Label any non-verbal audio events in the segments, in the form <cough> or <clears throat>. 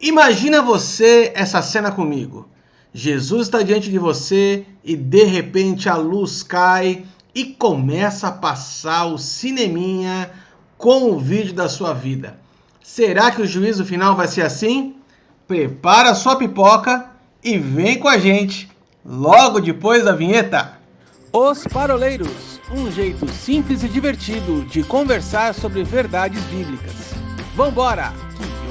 Imagina você essa cena comigo. Jesus está diante de você e de repente a luz cai e começa a passar o cineminha com o vídeo da sua vida. Será que o juízo final vai ser assim? Prepara sua pipoca e vem com a gente logo depois da vinheta. Os Paroleiros, um jeito simples e divertido de conversar sobre verdades bíblicas. Vambora!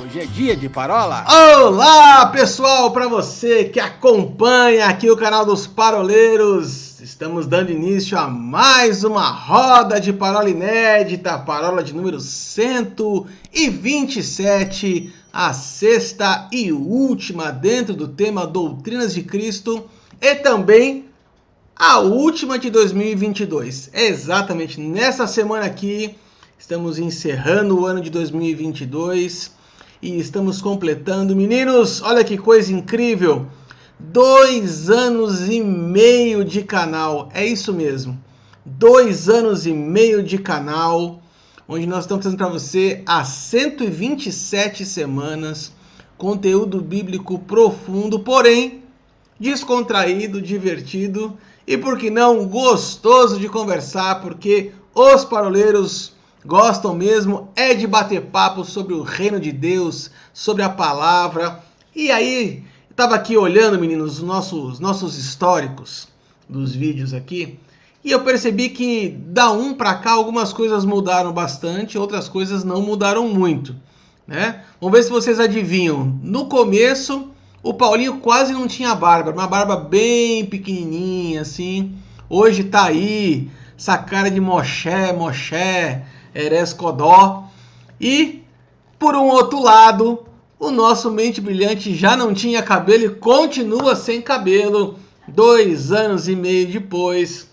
Hoje é dia de parola. Olá, pessoal, para você que acompanha aqui o canal dos Paroleiros. Estamos dando início a mais uma roda de parola inédita, parola de número 127, a sexta e última dentro do tema Doutrinas de Cristo e também a última de 2022. É exatamente nessa semana aqui, estamos encerrando o ano de 2022 e estamos completando, meninos, olha que coisa incrível! Dois anos e meio de canal, é isso mesmo. Dois anos e meio de canal, onde nós estamos trazendo para você há 127 semanas conteúdo bíblico profundo, porém descontraído, divertido e, por que não, gostoso de conversar, porque os paroleiros gostam mesmo é de bater papo sobre o reino de Deus, sobre a palavra. E aí, estava aqui olhando, meninos, os nossos, nossos históricos dos vídeos aqui, e eu percebi que da um para cá algumas coisas mudaram bastante, outras coisas não mudaram muito, né? Vamos ver se vocês adivinham. No começo, o Paulinho quase não tinha barba, uma barba bem pequenininha assim. Hoje tá aí, essa cara de moché, moché, Eres Codó. E, por um outro lado, o nosso mente brilhante já não tinha cabelo e continua sem cabelo, dois anos e meio depois,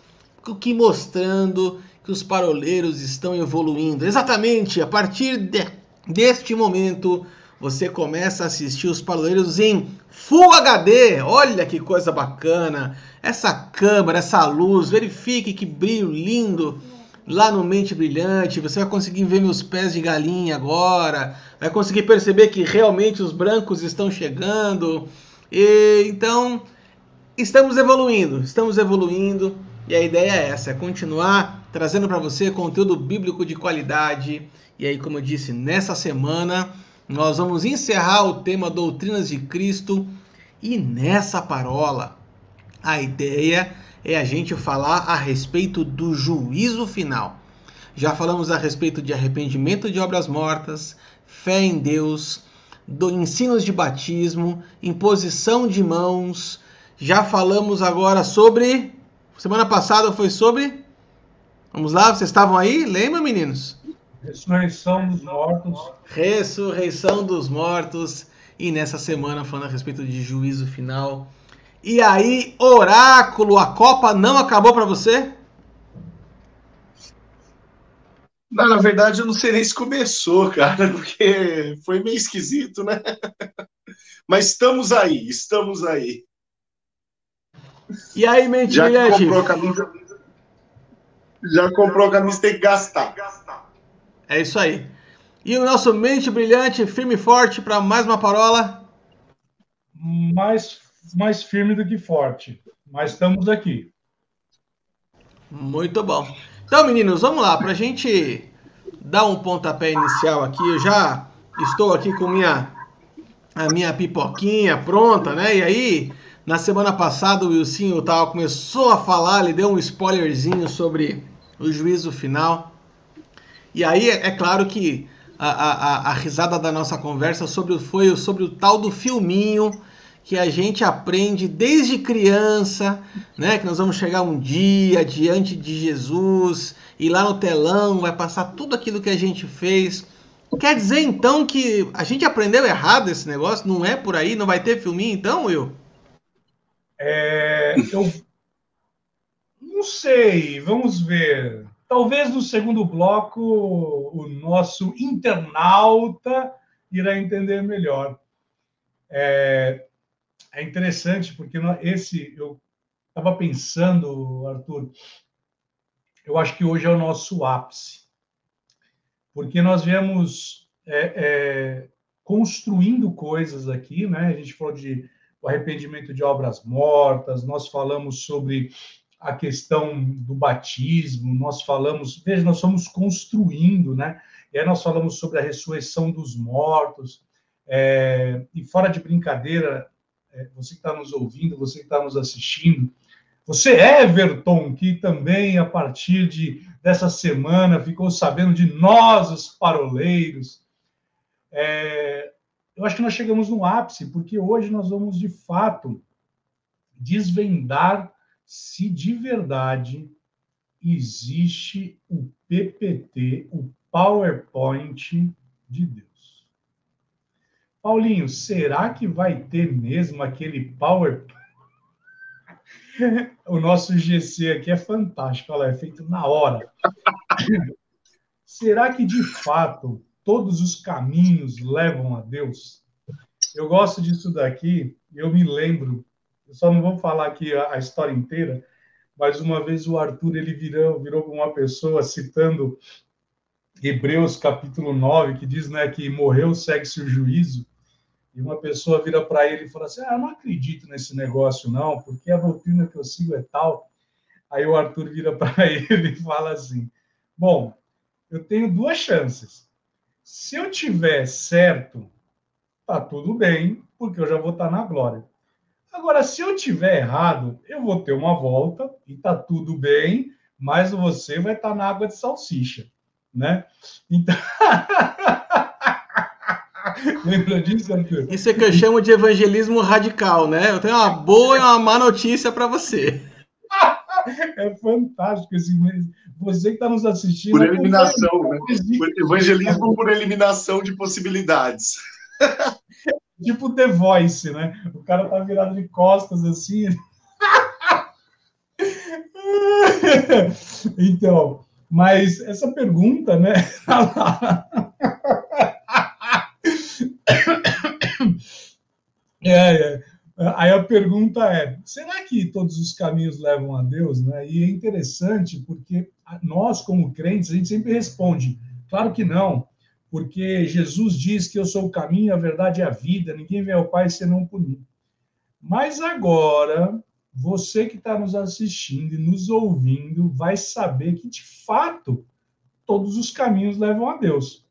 o que mostrando que os paroleiros estão evoluindo. Exatamente, a partir de, deste momento, você começa a assistir os paroleiros em Full HD. Olha que coisa bacana! Essa câmera, essa luz, verifique que brilho lindo lá no Mente Brilhante, você vai conseguir ver meus pés de galinha agora, vai conseguir perceber que realmente os brancos estão chegando. E, então, estamos evoluindo, estamos evoluindo, e a ideia é essa, é continuar trazendo para você conteúdo bíblico de qualidade. E aí, como eu disse, nessa semana nós vamos encerrar o tema Doutrinas de Cristo e nessa parola a ideia é a gente falar a respeito do juízo final. Já falamos a respeito de arrependimento de obras mortas, fé em Deus, do ensinos de batismo, imposição de mãos. Já falamos agora sobre. Semana passada foi sobre. Vamos lá, vocês estavam aí? Lembra, meninos? Ressurreição dos mortos. Ressurreição dos mortos. E nessa semana falando a respeito de juízo final. E aí, oráculo, a Copa não acabou para você? Não, na verdade, eu não sei nem se começou, cara, <laughs> porque foi meio esquisito, né? <laughs> Mas estamos aí, estamos aí. E aí, mente Já comprou a camisa, já comprou a camisa, tem que gastar. É isso aí. E o nosso mente brilhante, firme e forte para mais uma parola? Mais mais firme do que forte. Mas estamos aqui. Muito bom. Então, meninos, vamos lá. Para a gente dar um pontapé inicial aqui, eu já estou aqui com minha, a minha pipoquinha pronta, né? E aí, na semana passada, o Wilson tal começou a falar, ele deu um spoilerzinho sobre o juízo final. E aí, é, claro que a, a, a, risada da nossa conversa sobre, foi sobre o tal do filminho que a gente aprende desde criança, né? Que nós vamos chegar um dia diante de Jesus e lá no telão vai passar tudo aquilo que a gente fez. Quer dizer então que a gente aprendeu errado esse negócio? Não é por aí? Não vai ter filminho então, Will? É, eu não sei, vamos ver. Talvez no segundo bloco o nosso internauta irá entender melhor. É, é interessante porque esse eu estava pensando, Arthur, eu acho que hoje é o nosso ápice, porque nós viemos é, é, construindo coisas aqui, né? A gente falou de o arrependimento de obras mortas, nós falamos sobre a questão do batismo, nós falamos, veja, nós estamos construindo, né? E aí nós falamos sobre a ressurreição dos mortos, é, e fora de brincadeira, você que está nos ouvindo, você que está nos assistindo, você, Everton, que também a partir de, dessa semana ficou sabendo de nós, os paroleiros, é, eu acho que nós chegamos no ápice, porque hoje nós vamos, de fato, desvendar se de verdade existe o PPT, o PowerPoint de Deus. Paulinho, será que vai ter mesmo aquele PowerPoint? <laughs> o nosso GC aqui é fantástico, olha, é feito na hora. será que de fato todos os caminhos levam a Deus. Eu gosto disso daqui, eu me lembro, eu só não vou falar aqui a, a história inteira, mas uma vez o Arthur ele virou, virou uma pessoa citando Hebreus capítulo 9, que diz né, que morreu, segue-se o juízo, e uma pessoa vira para ele e fala assim: Ah, não acredito nesse negócio, não, porque a doutrina que eu sigo é tal. Aí o Arthur vira para <laughs> ele e fala assim: Bom, eu tenho duas chances. Se eu tiver certo, tá tudo bem, porque eu já vou estar tá na glória. Agora, se eu tiver errado, eu vou ter uma volta e tá tudo bem, mas você vai estar tá na água de salsicha, né? Então. <laughs> <laughs> Lembra disso, Arthur? Isso é que eu chamo de evangelismo radical, né? Eu tenho uma boa e uma má notícia para você. <laughs> é fantástico esse Você que está nos assistindo. Por eliminação, né? Evangelismo por eliminação de possibilidades. <laughs> tipo The Voice, né? O cara tá virado de costas assim. então, mas essa pergunta, né? É, é. Aí a pergunta é: será que todos os caminhos levam a Deus? Né? E é interessante porque nós, como crentes, a gente sempre responde: claro que não, porque Jesus diz que eu sou o caminho, a verdade e a vida, ninguém vem ao Pai senão por mim. Mas agora, você que está nos assistindo e nos ouvindo vai saber que, de fato, todos os caminhos levam a Deus.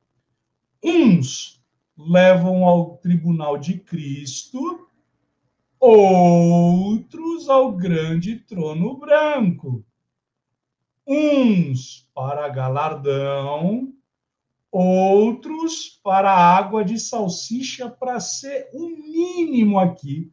Uns levam ao tribunal de Cristo outros ao grande trono branco. Uns para galardão, outros para água de salsicha, para ser o mínimo aqui,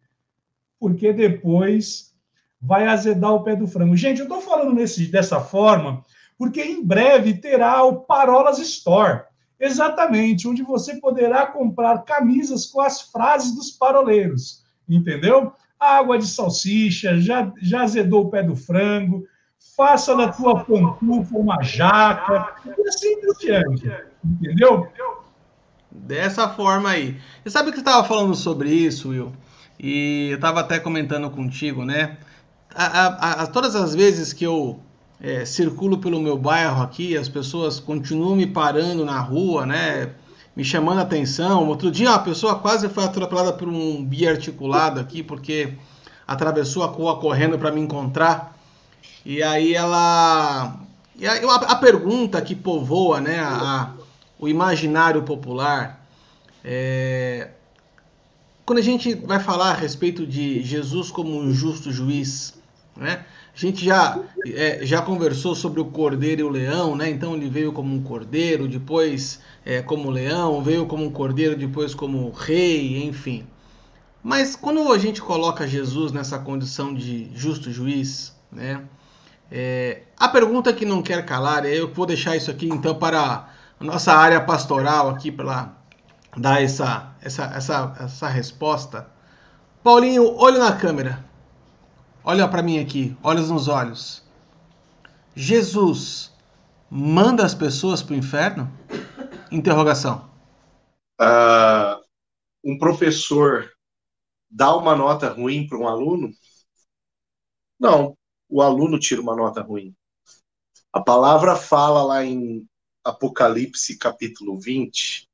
porque depois vai azedar o pé do frango. Gente, eu estou falando nesse, dessa forma porque em breve terá o Parolas Store. Exatamente, onde você poderá comprar camisas com as frases dos paroleiros entendeu? Água de salsicha, já, já azedou o pé do frango, faça da tua pantufa uma jaca, e assim por diante, entendeu? Dessa forma aí. Você sabe que você estava falando sobre isso, Will? E eu estava até comentando contigo, né? A, a, a, todas as vezes que eu é, circulo pelo meu bairro aqui, as pessoas continuam me parando na rua, né? me chamando a atenção. Outro dia uma pessoa quase foi atropelada por um biarticulado aqui, porque atravessou a rua correndo para me encontrar. E aí ela. E aí, a, pergunta que povoa né, a, a, o imaginário popular é. Quando a gente vai falar a respeito de Jesus como um justo juiz, né? A gente já, é, já conversou sobre o cordeiro e o leão, né? Então ele veio como um cordeiro, depois é, como leão, veio como um cordeiro, depois como rei, enfim. Mas quando a gente coloca Jesus nessa condição de justo juiz, né? É, a pergunta que não quer calar, é, eu vou deixar isso aqui então para a nossa área pastoral aqui para dar essa, essa, essa, essa resposta. Paulinho, olho na câmera. Olha para mim aqui, olhos nos olhos. Jesus manda as pessoas para o inferno? Interrogação. Uh, um professor dá uma nota ruim para um aluno? Não, o aluno tira uma nota ruim. A palavra fala lá em Apocalipse capítulo 20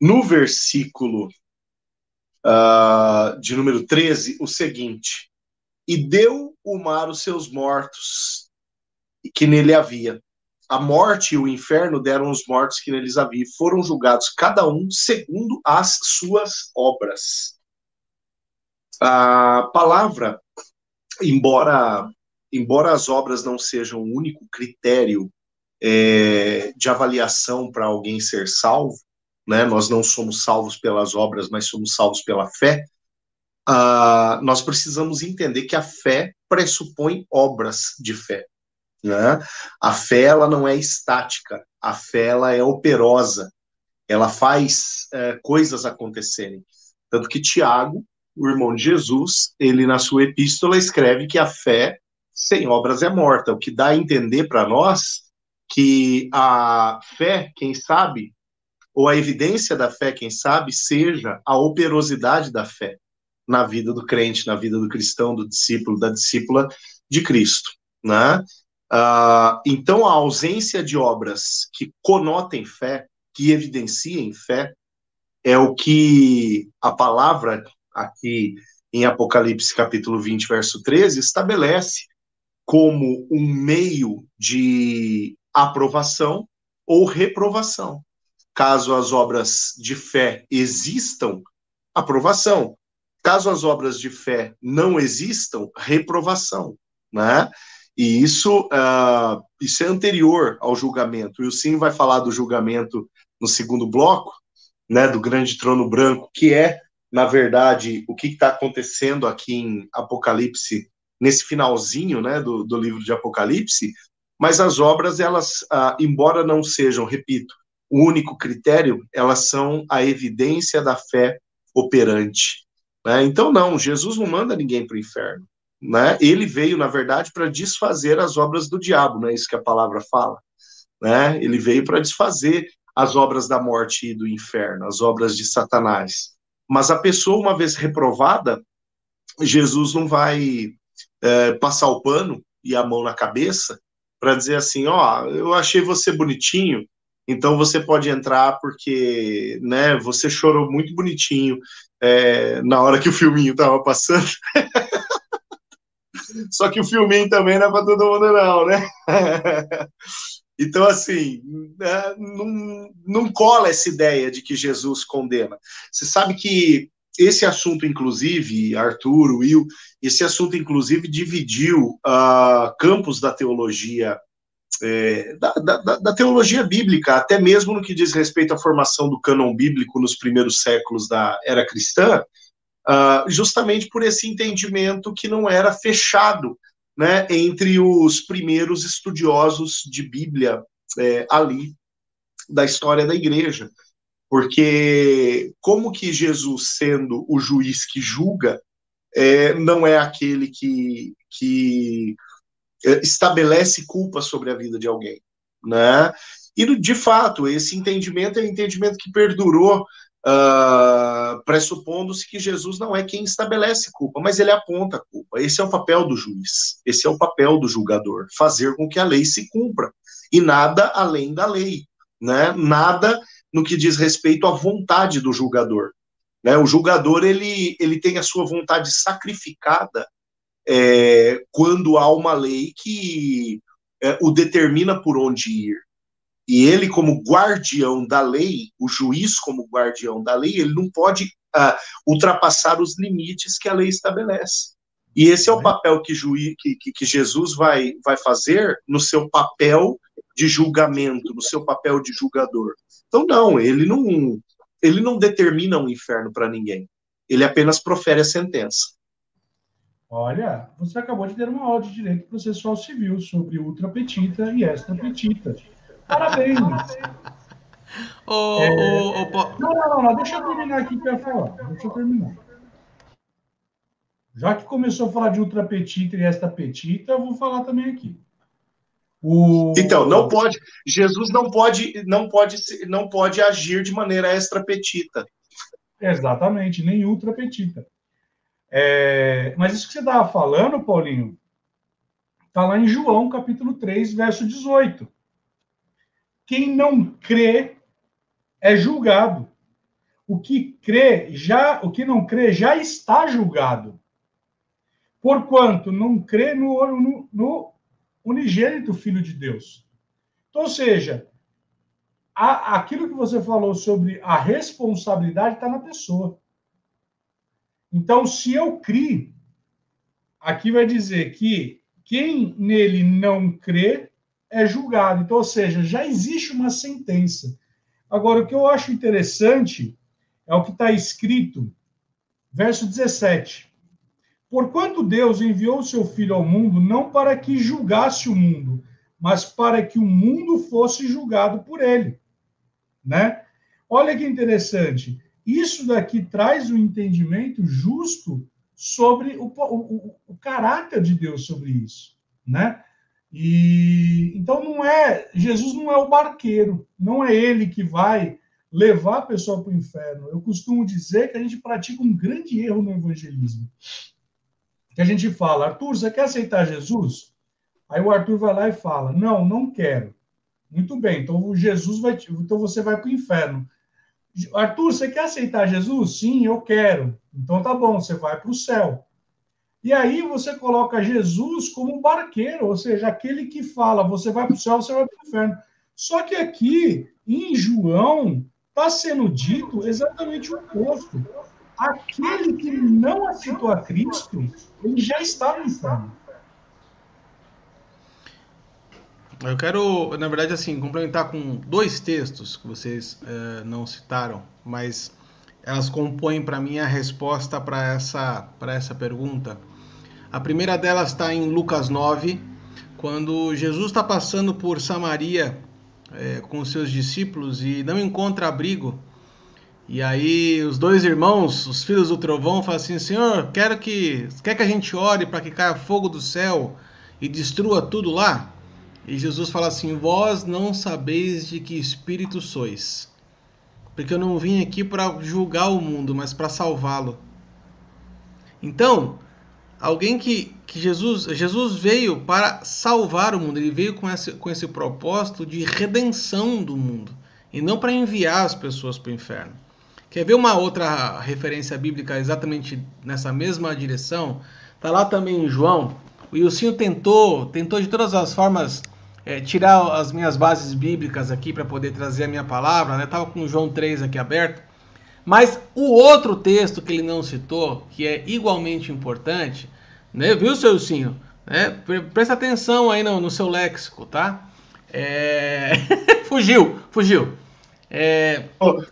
no versículo uh, de número 13 o seguinte: E deu o mar os seus mortos que nele havia. A morte e o inferno deram os mortos que neles havia. Foram julgados cada um segundo as suas obras. A palavra, embora embora as obras não sejam o único critério é, de avaliação para alguém ser salvo, né? Nós não somos salvos pelas obras, mas somos salvos pela fé. Uh, nós precisamos entender que a fé pressupõe obras de fé. Né? A fé ela não é estática, a fé ela é operosa, ela faz é, coisas acontecerem. Tanto que Tiago, o irmão de Jesus, ele na sua epístola escreve que a fé sem obras é morta, o que dá a entender para nós que a fé, quem sabe, ou a evidência da fé, quem sabe, seja a operosidade da fé na vida do crente, na vida do cristão, do discípulo, da discípula de Cristo, né? Uh, então, a ausência de obras que conotem fé, que evidenciem fé, é o que a palavra aqui em Apocalipse capítulo 20, verso 13, estabelece como um meio de aprovação ou reprovação. Caso as obras de fé existam, aprovação. Caso as obras de fé não existam, reprovação, né? E isso, uh, isso é anterior ao julgamento. E o Sim vai falar do julgamento no segundo bloco, né, do grande trono branco, que é, na verdade, o que está acontecendo aqui em Apocalipse, nesse finalzinho né, do, do livro de Apocalipse, mas as obras, elas, ah, embora não sejam, repito, o único critério, elas são a evidência da fé operante. Né? Então, não, Jesus não manda ninguém para o inferno. Né? Ele veio, na verdade, para desfazer as obras do diabo, não é isso que a palavra fala. Né? Ele veio para desfazer as obras da morte e do inferno, as obras de Satanás. Mas a pessoa, uma vez reprovada, Jesus não vai é, passar o pano e a mão na cabeça para dizer assim, ó, eu achei você bonitinho, então você pode entrar porque, né, você chorou muito bonitinho é, na hora que o filminho tava passando. <laughs> Só que o filminho também não é para todo mundo não, né? <laughs> Então, assim, né, não, não cola essa ideia de que Jesus condena. Você sabe que esse assunto, inclusive, Arthur, Will, esse assunto, inclusive, dividiu uh, campos da teologia, é, da, da, da, teologia bíblica, até mesmo no que diz respeito à formação do cânon bíblico nos primeiros séculos da era cristã, uh, justamente por esse entendimento que não era fechado né, entre os primeiros estudiosos de Bíblia é, ali da história da igreja. Porque como que Jesus, sendo o juiz que julga, é, não é aquele que, que estabelece culpa sobre a vida de alguém, né? E, de fato, esse entendimento é um entendimento que perdurou, uh, pressupondo-se que Jesus não é quem estabelece culpa, mas ele aponta a culpa. Esse é o papel do juiz, esse é o papel do julgador, fazer com que a lei se cumpra, e nada além da lei, né? Nada no que diz respeito à vontade do julgador. Né? O julgador ele, ele tem a sua vontade sacrificada é, quando há uma lei que é, o determina por onde ir. E ele, como guardião da lei, o juiz, como guardião da lei, ele não pode uh, ultrapassar os limites que a lei estabelece. E esse é o papel que, juiz, que, que, que Jesus vai, vai fazer no seu papel de julgamento, no seu papel de julgador. Então, não, ele não, ele não determina um inferno para ninguém. Ele apenas profere a sentença. Olha, você acabou de ter uma aula de direito processual civil sobre ultrapetita e extrapetita. Parabéns! Oh, é... oh, oh, não, não, não, deixa eu terminar aqui para falar. Deixa eu terminar. Já que começou a falar de ultrapetita e extrapetita, eu vou falar também aqui. O... Então, não pode. Jesus não pode, não pode, não pode agir de maneira extrapetita. Exatamente, nem ultrapetita. É, mas isso que você estava falando, Paulinho, está lá em João, capítulo 3, verso 18. Quem não crê é julgado. o que crê já, o que não crê já está julgado. Porquanto não crê no, no, no unigênito Filho de Deus. Então, ou seja, a, aquilo que você falou sobre a responsabilidade está na pessoa. Então, se eu criei, aqui vai dizer que quem nele não crê é julgado. Então, ou seja, já existe uma sentença. Agora, o que eu acho interessante é o que está escrito, verso 17. Porquanto Deus enviou o seu Filho ao mundo não para que julgasse o mundo, mas para que o mundo fosse julgado por ele. Né? Olha que interessante. Isso daqui traz um entendimento justo sobre o, o, o, caráter de Deus sobre isso, né? E então não é Jesus não é o barqueiro, não é ele que vai levar a pessoa para o inferno. Eu costumo dizer que a gente pratica um grande erro no evangelismo. Que a gente fala, Arthur, você quer aceitar Jesus? Aí o Arthur vai lá e fala, não, não quero. Muito bem, então Jesus vai, então você vai para o inferno. Arthur, você quer aceitar Jesus? Sim, eu quero. Então tá bom, você vai para o céu. E aí você coloca Jesus como barqueiro, ou seja, aquele que fala, você vai para o céu, você vai para o inferno. Só que aqui, em João, está sendo dito exatamente o oposto. Aquele que não aceitou a Cristo, ele já está no inferno. Eu quero, na verdade, assim, complementar com dois textos que vocês é, não citaram, mas elas compõem para mim a resposta para essa, essa pergunta. A primeira delas está em Lucas 9, quando Jesus está passando por Samaria é, com seus discípulos e não encontra abrigo. E aí os dois irmãos, os filhos do trovão, falam assim: Senhor, quero que quer que a gente ore para que caia fogo do céu e destrua tudo lá? E Jesus fala assim: Vós não sabeis de que espírito sois, porque eu não vim aqui para julgar o mundo, mas para salvá-lo. Então, alguém que, que Jesus, Jesus veio para salvar o mundo, ele veio com esse, com esse propósito de redenção do mundo, e não para enviar as pessoas para o inferno. Quer ver uma outra referência bíblica exatamente nessa mesma direção? Está lá também em João. O Ilcinho tentou, tentou de todas as formas é, tirar as minhas bases bíblicas aqui para poder trazer a minha palavra, né? Tava com João 3 aqui aberto. Mas o outro texto que ele não citou, que é igualmente importante, né? Viu, seu Ursinho? Né? Presta atenção aí no, no seu léxico, tá? É... <laughs> fugiu, fugiu. É...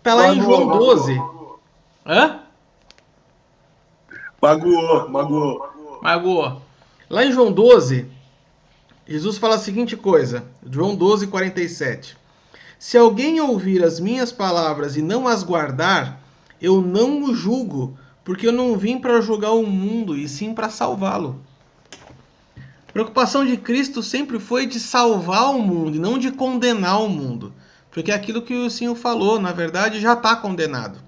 Tá lá em João 12. Hã? Magoou, magoou. Magoou. Lá em João 12, Jesus fala a seguinte coisa, João 12, 47. Se alguém ouvir as minhas palavras e não as guardar, eu não o julgo, porque eu não vim para julgar o mundo, e sim para salvá-lo. A preocupação de Cristo sempre foi de salvar o mundo e não de condenar o mundo. Porque é aquilo que o Senhor falou, na verdade, já está condenado.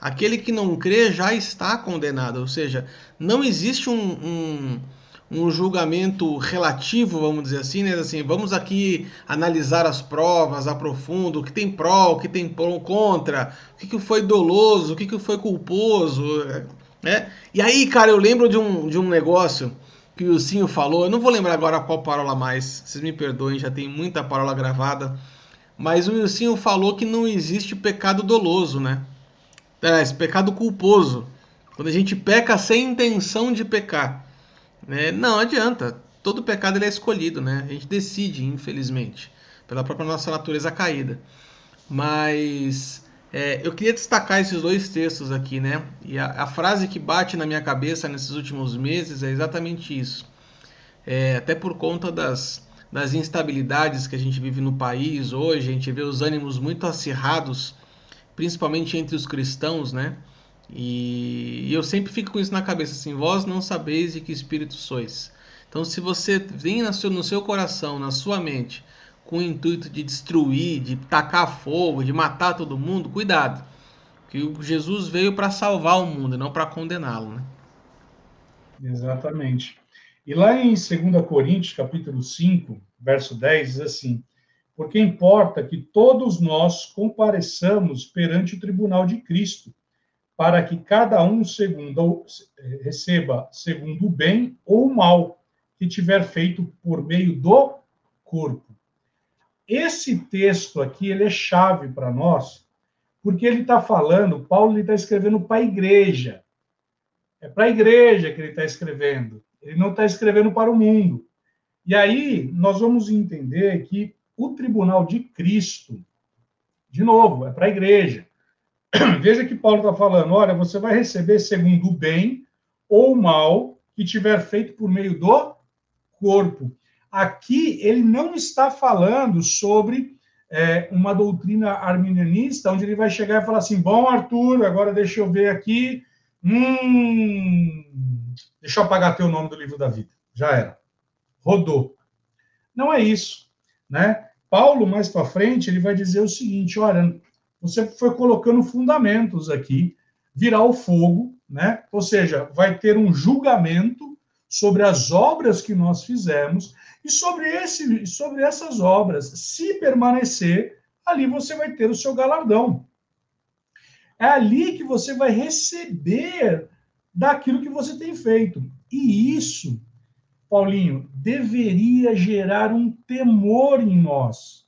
Aquele que não crê já está condenado, ou seja, não existe um, um um julgamento relativo, vamos dizer assim, né? Assim, vamos aqui analisar as provas a profundo, o que tem pró, o que tem contra, o que, que foi doloso, o que, que foi culposo, né? E aí, cara, eu lembro de um, de um negócio que o Sinho falou, eu não vou lembrar agora qual parola mais, vocês me perdoem, já tem muita parola gravada, mas o Wilsinho falou que não existe pecado doloso, né? É, esse pecado culposo. Quando a gente peca sem intenção de pecar. Né? Não adianta. Todo pecado ele é escolhido, né? A gente decide, infelizmente, pela própria nossa natureza caída. Mas é, eu queria destacar esses dois textos aqui, né? E a, a, frase que bate na minha cabeça nesses últimos meses é exatamente isso. É, até por conta das, das instabilidades que a gente vive no país hoje, a gente vê os ânimos muito acirrados, principalmente entre os cristãos, né? E, eu sempre fico com isso na cabeça, assim, vós não sabeis de que espírito sois. Então, se você vem no seu, no seu coração, na sua mente, com o intuito de destruir, de tacar fogo, de matar todo mundo, cuidado. Que Jesus veio para salvar o mundo, não para condená-lo. Né? Exatamente. E lá em 2 Coríntios, capítulo 5, verso 10, diz assim: porque importa que todos nós compareçamos perante o tribunal de Cristo, para que cada um segundo, receba segundo o bem ou o mal que tiver feito por meio do corpo. Esse texto aqui ele é chave para nós, porque ele está falando, Paulo está escrevendo para a igreja. É para a igreja que ele está escrevendo. Ele não está escrevendo para o mundo. E aí nós vamos entender que o tribunal de Cristo, de novo, é para a igreja. <clears throat> Veja que Paulo está falando: olha, você vai receber segundo o bem ou mal que tiver feito por meio do corpo. Aqui ele não está falando sobre é, uma doutrina arminianista, onde ele vai chegar e falar assim: bom, Arthur, agora deixa eu ver aqui. Hum, deixa eu apagar teu nome do livro da vida. Já era. Rodou. Não é isso. Né? Paulo, mais para frente, ele vai dizer o seguinte: olha, você foi colocando fundamentos aqui, virar o fogo, né? Ou seja, vai ter um julgamento sobre as obras que nós fizemos e sobre esse, sobre essas obras, se permanecer, ali você vai ter o seu galardão. É ali que você vai receber daquilo que você tem feito. E isso Paulinho, deveria gerar um temor em nós.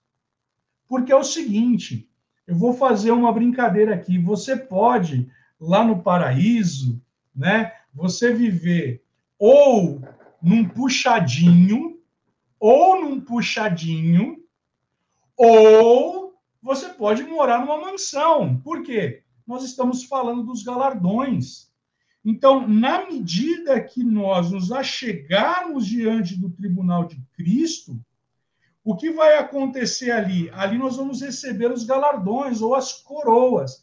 Porque é o seguinte, eu vou fazer uma brincadeira aqui. Você pode, lá no paraíso, né, você viver ou num puxadinho, ou num puxadinho, ou você pode morar numa mansão. Por quê? Nós estamos falando dos galardões. Então, na medida que nós nos achegarmos diante do tribunal de Cristo, o que vai acontecer ali? Ali nós vamos receber os galardões ou as coroas.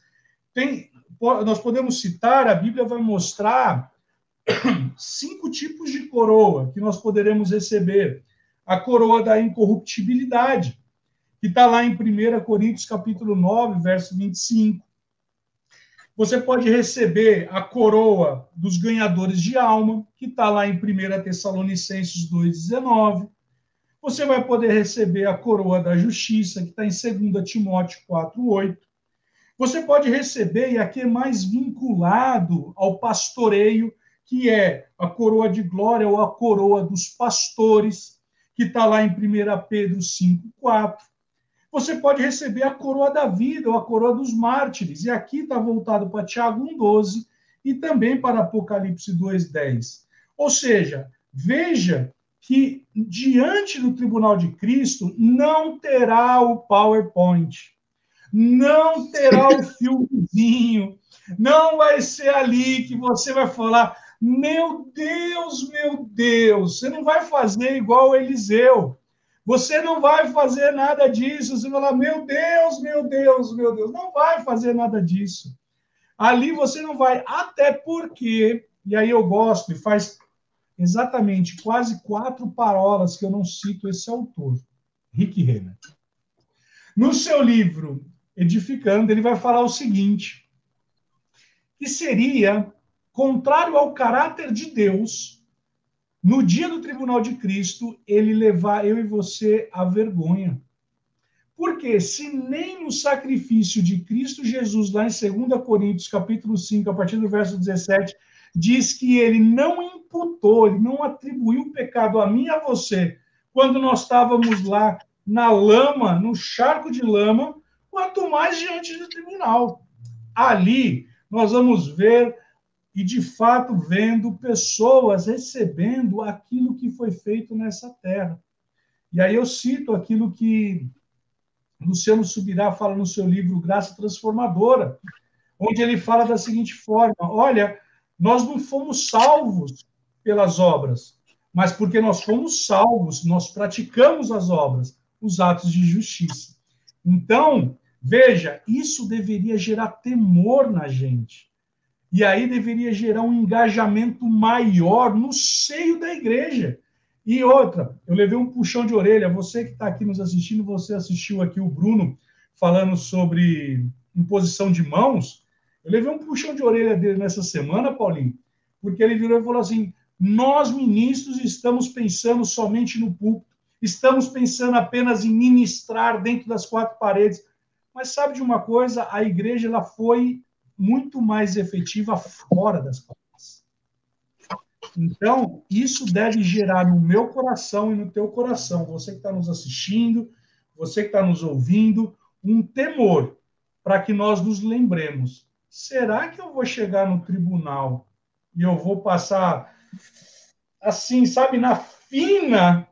Tem, nós podemos citar, a Bíblia vai mostrar <coughs> cinco tipos de coroa que nós poderemos receber. A coroa da incorruptibilidade, que está lá em 1 Coríntios capítulo 9, verso 25. Você pode receber a coroa dos ganhadores de alma, que está lá em 1 Tessalonicenses 2,19. Você vai poder receber a coroa da justiça, que está em 2 Timóteo 4,8. Você pode receber, e aqui é mais vinculado ao pastoreio, que é a coroa de glória ou a coroa dos pastores, que está lá em 1 Pedro 5,4. Você pode receber a coroa da vida ou a coroa dos mártires. E aqui está voltado para Tiago 1,12 e também para Apocalipse 2,10. Ou seja, veja que diante do tribunal de Cristo não terá o PowerPoint, não terá o <laughs> filmezinho, não vai ser ali que você vai falar: meu Deus, meu Deus, você não vai fazer igual Eliseu. Você não vai fazer nada disso. Você vai falar, meu Deus, meu Deus, meu Deus. Não vai fazer nada disso. Ali você não vai. Até porque, e aí eu gosto, e faz exatamente quase quatro parolas que eu não cito esse autor, Rick Renner. No seu livro Edificando, ele vai falar o seguinte: que seria contrário ao caráter de Deus no dia do tribunal de Cristo, ele levar eu e você à vergonha. Porque se nem no sacrifício de Cristo Jesus, lá em 2 Coríntios, capítulo 5, a partir do verso 17, diz que ele não imputou, ele não atribuiu o pecado a mim e a você, quando nós estávamos lá na lama, no charco de lama, quanto mais diante do tribunal. Ali nós vamos ver e de fato vendo pessoas recebendo aquilo que foi feito nessa terra. E aí eu cito aquilo que Luciano Subirá fala no seu livro Graça Transformadora, onde ele fala da seguinte forma: olha, nós não fomos salvos pelas obras, mas porque nós fomos salvos, nós praticamos as obras, os atos de justiça. Então, veja, isso deveria gerar temor na gente. E aí deveria gerar um engajamento maior no seio da igreja. E outra, eu levei um puxão de orelha. Você que está aqui nos assistindo, você assistiu aqui o Bruno falando sobre imposição de mãos. Eu levei um puxão de orelha dele nessa semana, Paulinho, porque ele virou e falou assim: nós ministros estamos pensando somente no púlpito, estamos pensando apenas em ministrar dentro das quatro paredes. Mas sabe de uma coisa? A igreja ela foi muito mais efetiva fora das paredes. Então, isso deve gerar no meu coração e no teu coração, você que está nos assistindo, você que está nos ouvindo, um temor para que nós nos lembremos será que eu vou chegar no tribunal e eu vou passar assim, sabe, na fina?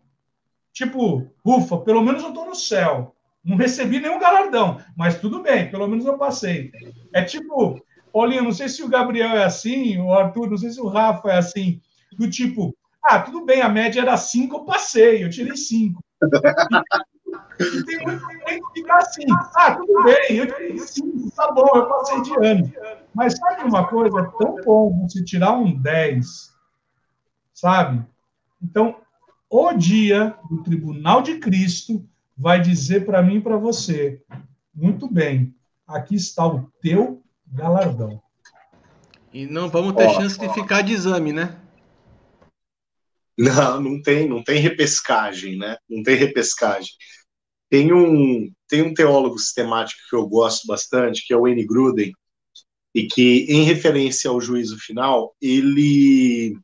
Tipo, ufa, pelo menos eu estou no céu. Não recebi nenhum galardão, mas tudo bem, pelo menos eu passei. É tipo, Paulinho, não sei se o Gabriel é assim, o Arthur, não sei se o Rafa é assim, do tipo, ah, tudo bem, a média era cinco, eu passei, eu tirei cinco. <laughs> tem muito que ficar assim, ah, tudo bem, eu tirei cinco, tá bom, eu passei de ano. Mas sabe uma coisa? É tão bom você tirar um 10, sabe? Então, o dia do tribunal de Cristo vai dizer para mim e para você: muito bem, aqui está o teu galardão. E não vamos ter Ó, chance de ficar de exame, né? Não, não tem, não tem repescagem, né? Não tem repescagem. Tem um, tem um teólogo sistemático que eu gosto bastante, que é o N. Gruden, e que, em referência ao juízo final, ele,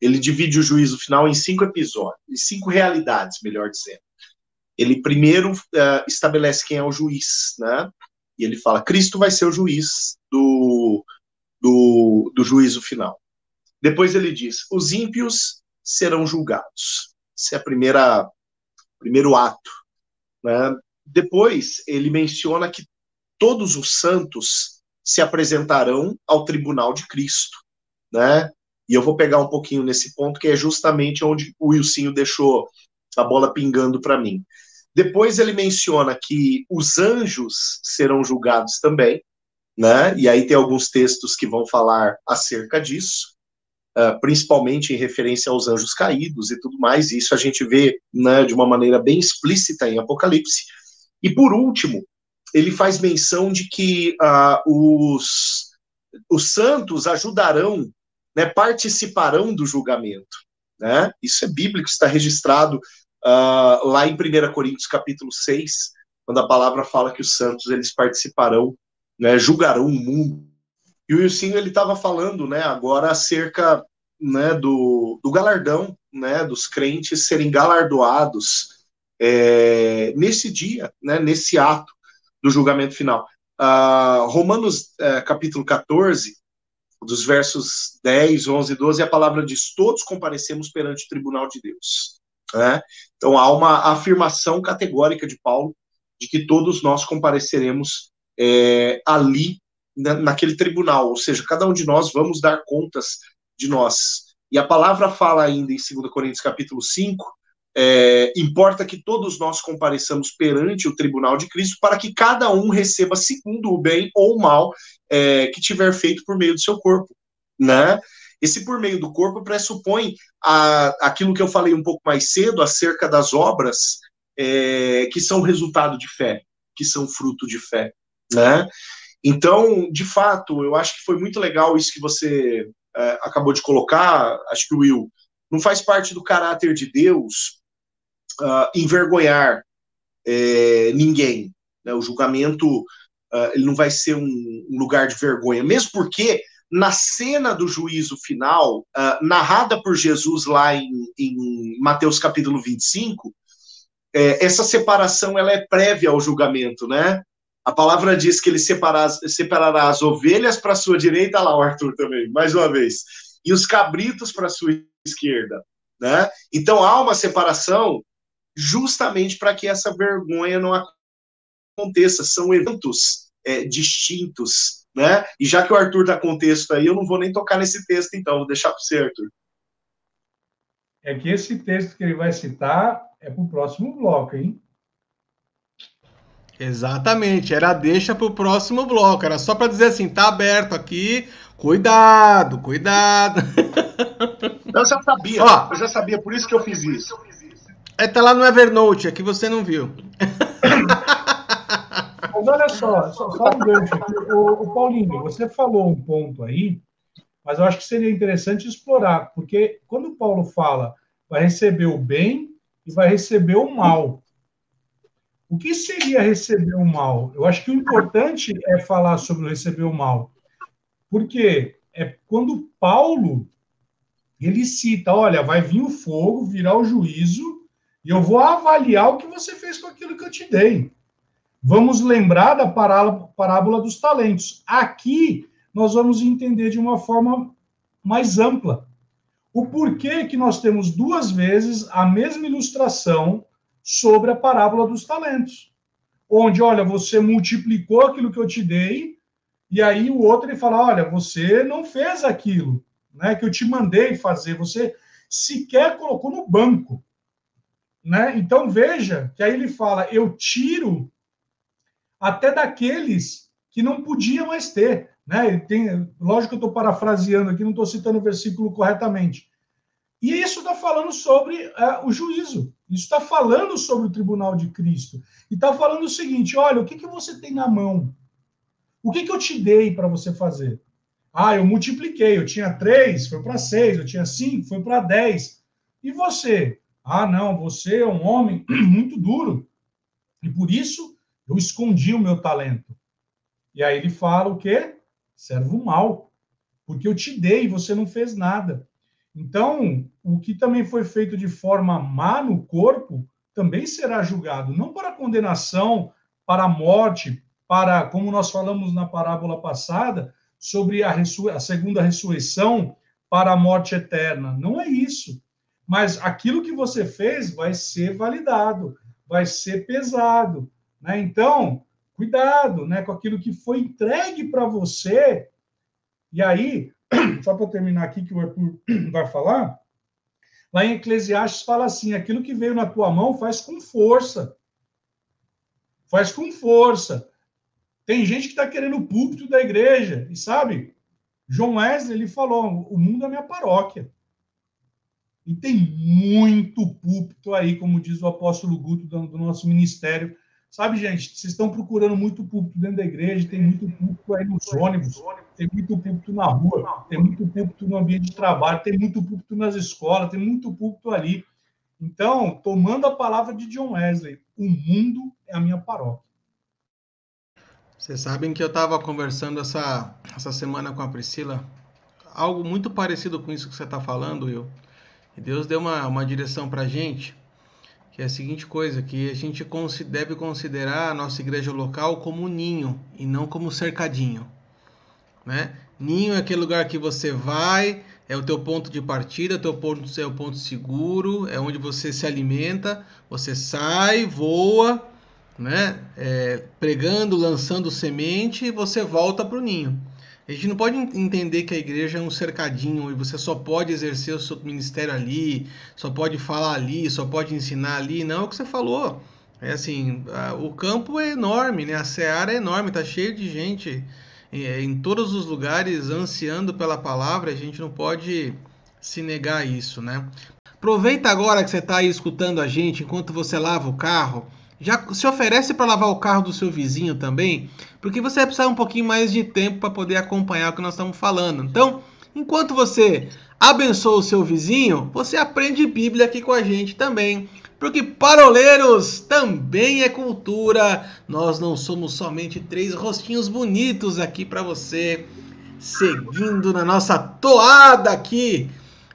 ele divide o juízo final em cinco episódios, em cinco realidades, melhor dizendo ele primeiro uh, estabelece quem é o juiz, né? E ele fala: Cristo vai ser o juiz do, do, do juízo final. Depois ele diz: os ímpios serão julgados. Esse é primeira primeiro ato. Né? Depois ele menciona que todos os santos se apresentarão ao tribunal de Cristo, né? E eu vou pegar um pouquinho nesse ponto que é justamente onde o Wilsinho deixou a bola pingando para mim. Depois ele menciona que os anjos serão julgados também, né? E aí tem alguns textos que vão falar acerca disso, uh, principalmente em referência aos anjos caídos e tudo mais. E isso a gente vê, né, de uma maneira bem explícita em Apocalipse. E por último, ele faz menção de que uh, os, os santos ajudarão, né, participarão do julgamento. Né? Isso é bíblico, está registrado uh, lá em 1 Coríntios capítulo 6, quando a palavra fala que os santos eles participarão, né, julgarão o mundo. E o Wilson ele estava falando, né, agora acerca né, do, do galardão, né, dos crentes serem galardoados é, nesse dia, né, nesse ato do julgamento final. Uh, Romanos uh, capítulo 14, dos versos 10, 11 e 12, a palavra diz: Todos comparecemos perante o tribunal de Deus. Né? Então há uma afirmação categórica de Paulo de que todos nós compareceremos é, ali na, naquele tribunal, ou seja, cada um de nós vamos dar contas de nós. E a palavra fala ainda em 2 Coríntios capítulo 5, é, importa que todos nós compareçamos perante o tribunal de Cristo para que cada um receba segundo o bem ou o mal é, que tiver feito por meio do seu corpo, né? Esse por meio do corpo pressupõe a, aquilo que eu falei um pouco mais cedo acerca das obras é, que são resultado de fé, que são fruto de fé, né? Então, de fato, eu acho que foi muito legal isso que você é, acabou de colocar, acho que o Will, não faz parte do caráter de Deus uh, envergonhar é, ninguém. Né? O julgamento uh, ele não vai ser um, um, lugar de vergonha, mesmo porque na cena do juízo final, uh, narrada por Jesus lá em, em Mateus capítulo 25, é, essa separação ela é prévia ao julgamento, né? A palavra diz que ele separar, separará as ovelhas para a sua direita, lá o Arthur também, mais uma vez, e os cabritos para a sua esquerda, né? Então há uma separação justamente para que essa vergonha não aconteça. São eventos é, distintos, né? E já que o Arthur dá contexto aí, eu não vou nem tocar nesse texto, então, vou deixar para você, Arthur. É que esse texto que ele vai citar é para o próximo bloco, hein? Exatamente, era deixa para o próximo bloco, era só para dizer assim, tá aberto aqui, cuidado, cuidado. <laughs> Eu já sabia, Ó, eu já sabia, por isso que eu fiz isso. É, tá lá no Evernote, aqui você não viu. <laughs> Mas olha só, só, só um gancho aqui. O, o, Paulinho, você falou um ponto aí, mas eu acho que seria interessante explorar, porque quando o Paulo fala vai receber o bem e vai receber o mal. O que seria receber o mal? Eu acho que o importante é falar sobre receber o mal. Porque é quando Paulo ele cita, olha, vai vir o fogo, virá o juízo, e eu vou avaliar o que você fez com aquilo que eu te dei. Vamos lembrar da parábola dos talentos. Aqui nós vamos entender de uma forma mais ampla. O porquê que nós temos duas vezes a mesma ilustração sobre a parábola dos talentos. Onde, olha, você multiplicou aquilo que eu te dei, e aí o outro ele fala: olha, você não fez aquilo né, que eu te mandei fazer, você sequer colocou no banco. Né? Então veja que aí ele fala: eu tiro até daqueles que não podia mais ter. Né? Ele tem, lógico que eu estou parafraseando aqui, não estou citando o versículo corretamente. E isso está falando sobre uh, o juízo. Isso está falando sobre o tribunal de Cristo. E está falando o seguinte: olha, o que, que você tem na mão? O que, que eu te dei para você fazer? Ah, eu multipliquei, eu tinha três, foi para seis, eu tinha cinco, foi para dez. E você? Ah, não, você é um homem <clears throat> muito duro. E por isso eu escondi o meu talento. E aí ele fala o quê? Servo mal. Porque eu te dei e você não fez nada. Então, o que também foi feito de forma má no corpo também será julgado, não para condenação, para a morte, para, como nós falamos na parábola passada, sobre a, a segunda ressurreição para a morte eterna. Não é isso. Mas aquilo que você fez vai ser validado, vai ser pesado. Né? Então, cuidado né, com aquilo que foi entregue para você. E aí, <clears throat> só para terminar aqui, que o Arthur <clears throat> vai falar, lá em Eclesiastes fala assim: aquilo que veio na tua mão faz com força. Faz com força. Tem gente que está querendo o púlpito da igreja, e sabe? João Wesley ele falou: o mundo é minha paróquia. E tem muito púlpito aí, como diz o apóstolo Guto do, do nosso ministério. Sabe, gente, vocês estão procurando muito púlpito dentro da igreja, tem muito púlpito aí nos ônibus, tem muito púlpito na rua, tem muito púlpito no ambiente de trabalho, tem muito púlpito nas escolas, tem muito púlpito ali. Então, tomando a palavra de John Wesley, o mundo é a minha paróquia. Vocês sabem que eu estava conversando essa, essa semana com a Priscila, algo muito parecido com isso que você está falando, Will. E Deus deu uma, uma direção para a gente, que é a seguinte coisa, que a gente deve considerar a nossa igreja local como ninho e não como cercadinho. Né? Ninho é aquele lugar que você vai, é o teu ponto de partida, teu ponto, é o ponto seguro, é onde você se alimenta, você sai, voa, né, é, pregando, lançando semente, e você volta para o ninho. A gente não pode entender que a igreja é um cercadinho e você só pode exercer o seu ministério ali, só pode falar ali, só pode ensinar ali. Não é o que você falou. É assim, o campo é enorme, né? A seara é enorme, tá cheio de gente em, em todos os lugares ansiando pela palavra. A gente não pode se negar a isso, né? Aproveita agora que você está aí escutando a gente enquanto você lava o carro já se oferece para lavar o carro do seu vizinho também, porque você vai precisar um pouquinho mais de tempo para poder acompanhar o que nós estamos falando. Então, enquanto você abençoa o seu vizinho, você aprende Bíblia aqui com a gente também. Porque paroleiros também é cultura. Nós não somos somente três rostinhos bonitos aqui para você, seguindo na nossa toada aqui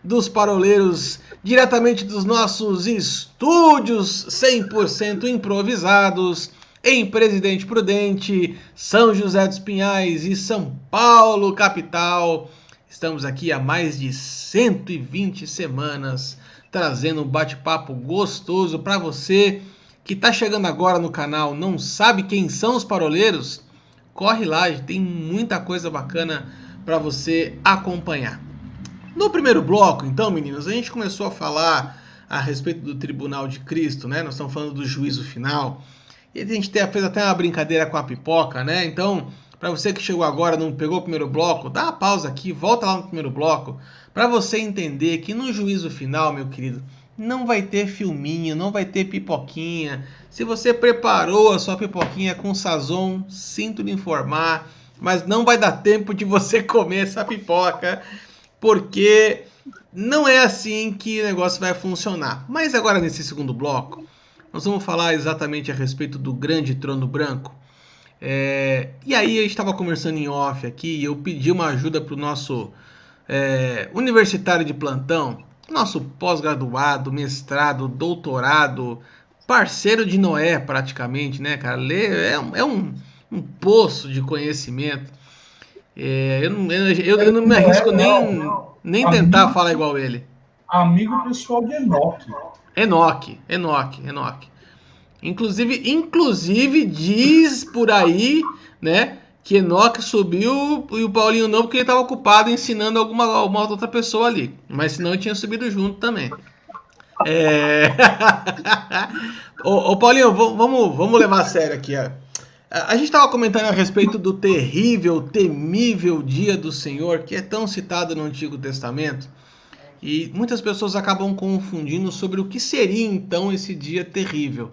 dos paroleiros diretamente dos nossos estúdios 100% improvisados em Presidente Prudente, São José dos Pinhais e São Paulo, capital. Estamos aqui há mais de 120 semanas trazendo um bate-papo gostoso para você que está chegando agora no canal, não sabe quem são os paroleiros? Corre lá, tem muita coisa bacana para você acompanhar. No primeiro bloco, então, meninos, a gente começou a falar a respeito do Tribunal de Cristo, né? Nós estamos falando do juízo final. E a gente fez até uma brincadeira com a pipoca, né? Então, para você que chegou agora, não pegou o primeiro bloco, dá uma pausa aqui, volta lá no primeiro bloco, para você entender que no juízo final, meu querido, não vai ter filminho, não vai ter pipoquinha. Se você preparou a sua pipoquinha com sazon, sinto lhe informar, mas não vai dar tempo de você <laughs> comer essa pipoca porque não é assim que o negócio vai funcionar. Mas agora, nesse segundo bloco, nós vamos falar exatamente a respeito do grande trono branco. É, e aí, a gente estava conversando em off aqui e eu pedi uma ajuda para o nosso é, universitário de plantão, nosso pós-graduado, mestrado, doutorado, parceiro de Noé, praticamente, né, cara? É, é um, um poço de conhecimento. É, eu, não, eu, eu, não me arrisco nem, nem tentar falar igual ele. Amigo pessoal de Enoque. Enoque, Enoque, Enoque. Inclusive, inclusive diz por aí, né, que Enoque subiu e o Paulinho não porque ele estava ocupado ensinando alguma, alguma outra pessoa ali. Mas senão ele tinha subido junto também. É... <laughs> ô, ô, Paulinho, vamos, vamos levar a sério aqui. Ó. A gente estava comentando a respeito do terrível, temível dia do Senhor, que é tão citado no Antigo Testamento. E muitas pessoas acabam confundindo sobre o que seria então esse dia terrível.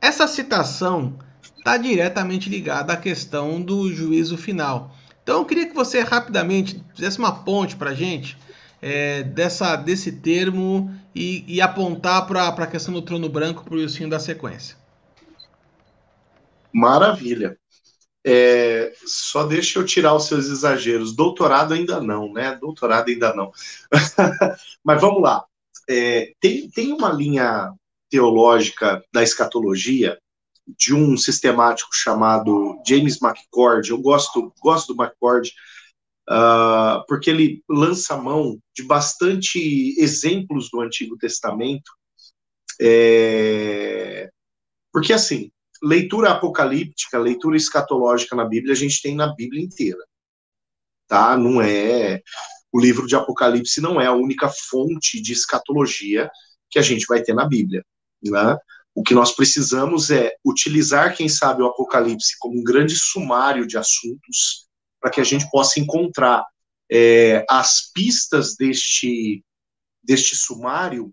Essa citação está diretamente ligada à questão do juízo final. Então eu queria que você rapidamente fizesse uma ponte para a gente é, dessa, desse termo e, e apontar para a questão do trono branco para o fim da sequência. Maravilha. É, só deixa eu tirar os seus exageros. Doutorado ainda não, né? Doutorado ainda não. <laughs> Mas vamos lá. É, tem, tem uma linha teológica da escatologia de um sistemático chamado James McCord. Eu gosto, gosto do McCord uh, porque ele lança mão de bastante exemplos do Antigo Testamento. É, porque, assim, leitura apocalíptica, leitura escatológica na Bíblia, a gente tem na Bíblia inteira. Tá? Não é. O livro de Apocalipse não é a única fonte de escatologia que a gente vai ter na Bíblia. Né? O que nós precisamos é utilizar, quem sabe, o Apocalipse como um grande sumário de assuntos para que a gente possa encontrar é, as pistas deste, deste sumário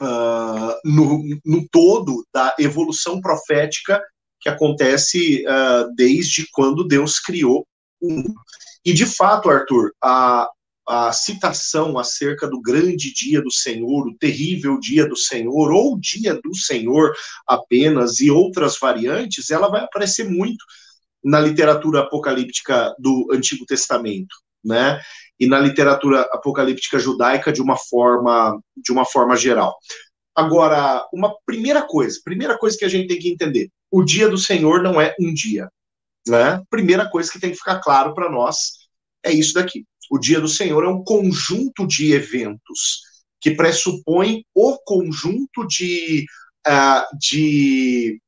uh, no, no todo da evolução profética que acontece uh, desde quando Deus criou o mundo. E, de fato, Arthur, a, a citação acerca do grande dia do Senhor, o terrível dia do Senhor, ou dia do Senhor apenas, e outras variantes, ela vai aparecer muito na literatura apocalíptica do Antigo Testamento, né? E na literatura apocalíptica judaica de uma forma de uma forma geral. Agora, uma primeira coisa, primeira coisa que a gente tem que entender, o dia do Senhor não é um dia, né? Primeira coisa que tem que ficar claro para nós é isso daqui. O dia do Senhor é um conjunto de eventos que pressupõe o conjunto de, uh, de,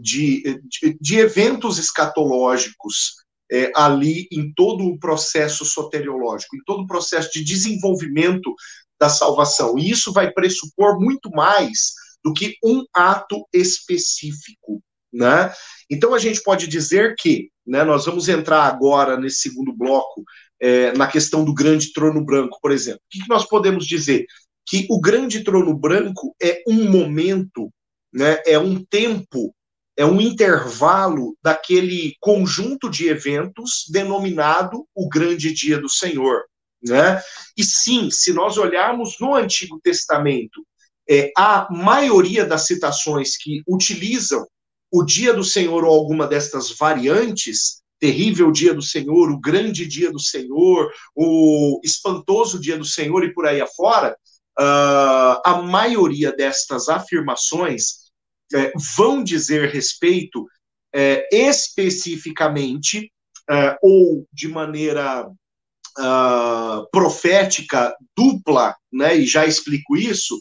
de, de, de, eventos escatológicos é, ali em todo o processo soteriológico, em todo o processo de desenvolvimento da salvação. E isso vai pressupor muito mais do que um ato específico. Né? Então a gente pode dizer que, né, nós vamos entrar agora nesse segundo bloco é, na questão do grande trono branco, por exemplo. O que, nós podemos dizer? Que o grande trono branco é um momento, né, é um tempo, é um intervalo daquele conjunto de eventos denominado o grande dia do Senhor. Né? E sim, se nós olharmos no Antigo Testamento, é, a maioria das citações que utilizam o dia do Senhor ou alguma destas variantes, terrível dia do Senhor, o grande dia do Senhor, o espantoso dia do Senhor e por aí afora, uh, a maioria destas afirmações é, vão dizer respeito é, especificamente é, ou de maneira uh, profética dupla, né, e já explico isso,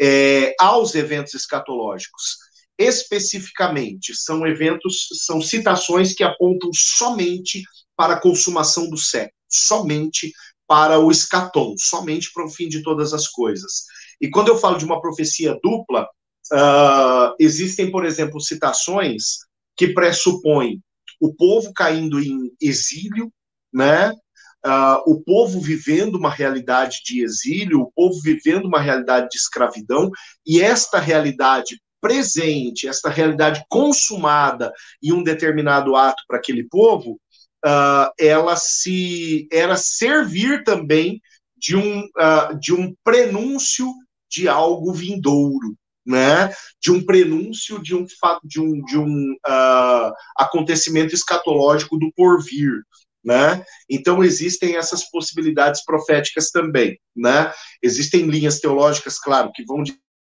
é, aos eventos escatológicos especificamente são eventos, são citações que apontam somente para a consumação do século, somente para o escatom, somente para o fim de todas as coisas. E quando eu falo de uma profecia dupla, uh, existem, por exemplo, citações que pressupõem o povo caindo em exílio, né? Uh, o povo vivendo uma realidade de exílio, o povo vivendo uma realidade de escravidão, e esta realidade presente, esta realidade consumada em um determinado ato para aquele povo, uh, ela se era servir também de um, uh, de um prenúncio de algo vindouro, né? De um prenúncio de um de um, de um uh, acontecimento escatológico do porvir, né? Então existem essas possibilidades proféticas também, né? Existem linhas teológicas, claro, que vão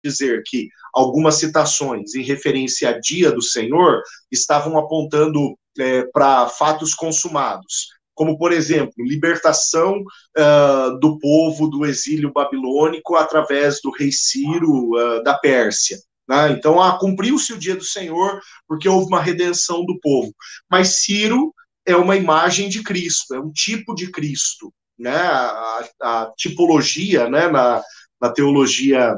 dizer que algumas citações em referência a dia do Senhor estavam apontando é, para fatos consumados, como, por exemplo, libertação uh, do povo do exílio babilônico através do rei Ciro uh, da Pérsia. Né? Então, ah, cumpriu-se o dia do Senhor porque houve uma redenção do povo. Mas Ciro é uma imagem de Cristo, é um tipo de Cristo. Né? A, a tipologia né? na, na teologia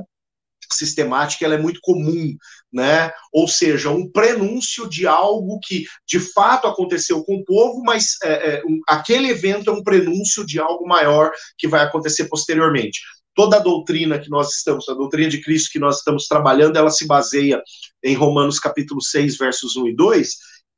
sistemática ela é muito comum, né? Ou seja, um prenúncio de algo que de fato aconteceu com o povo, mas é, é, um, aquele evento é um prenúncio de algo maior que vai acontecer posteriormente. Toda a doutrina que nós estamos, a doutrina de Cristo que nós estamos trabalhando, ela se baseia em Romanos capítulo 6, versos 1 e 2,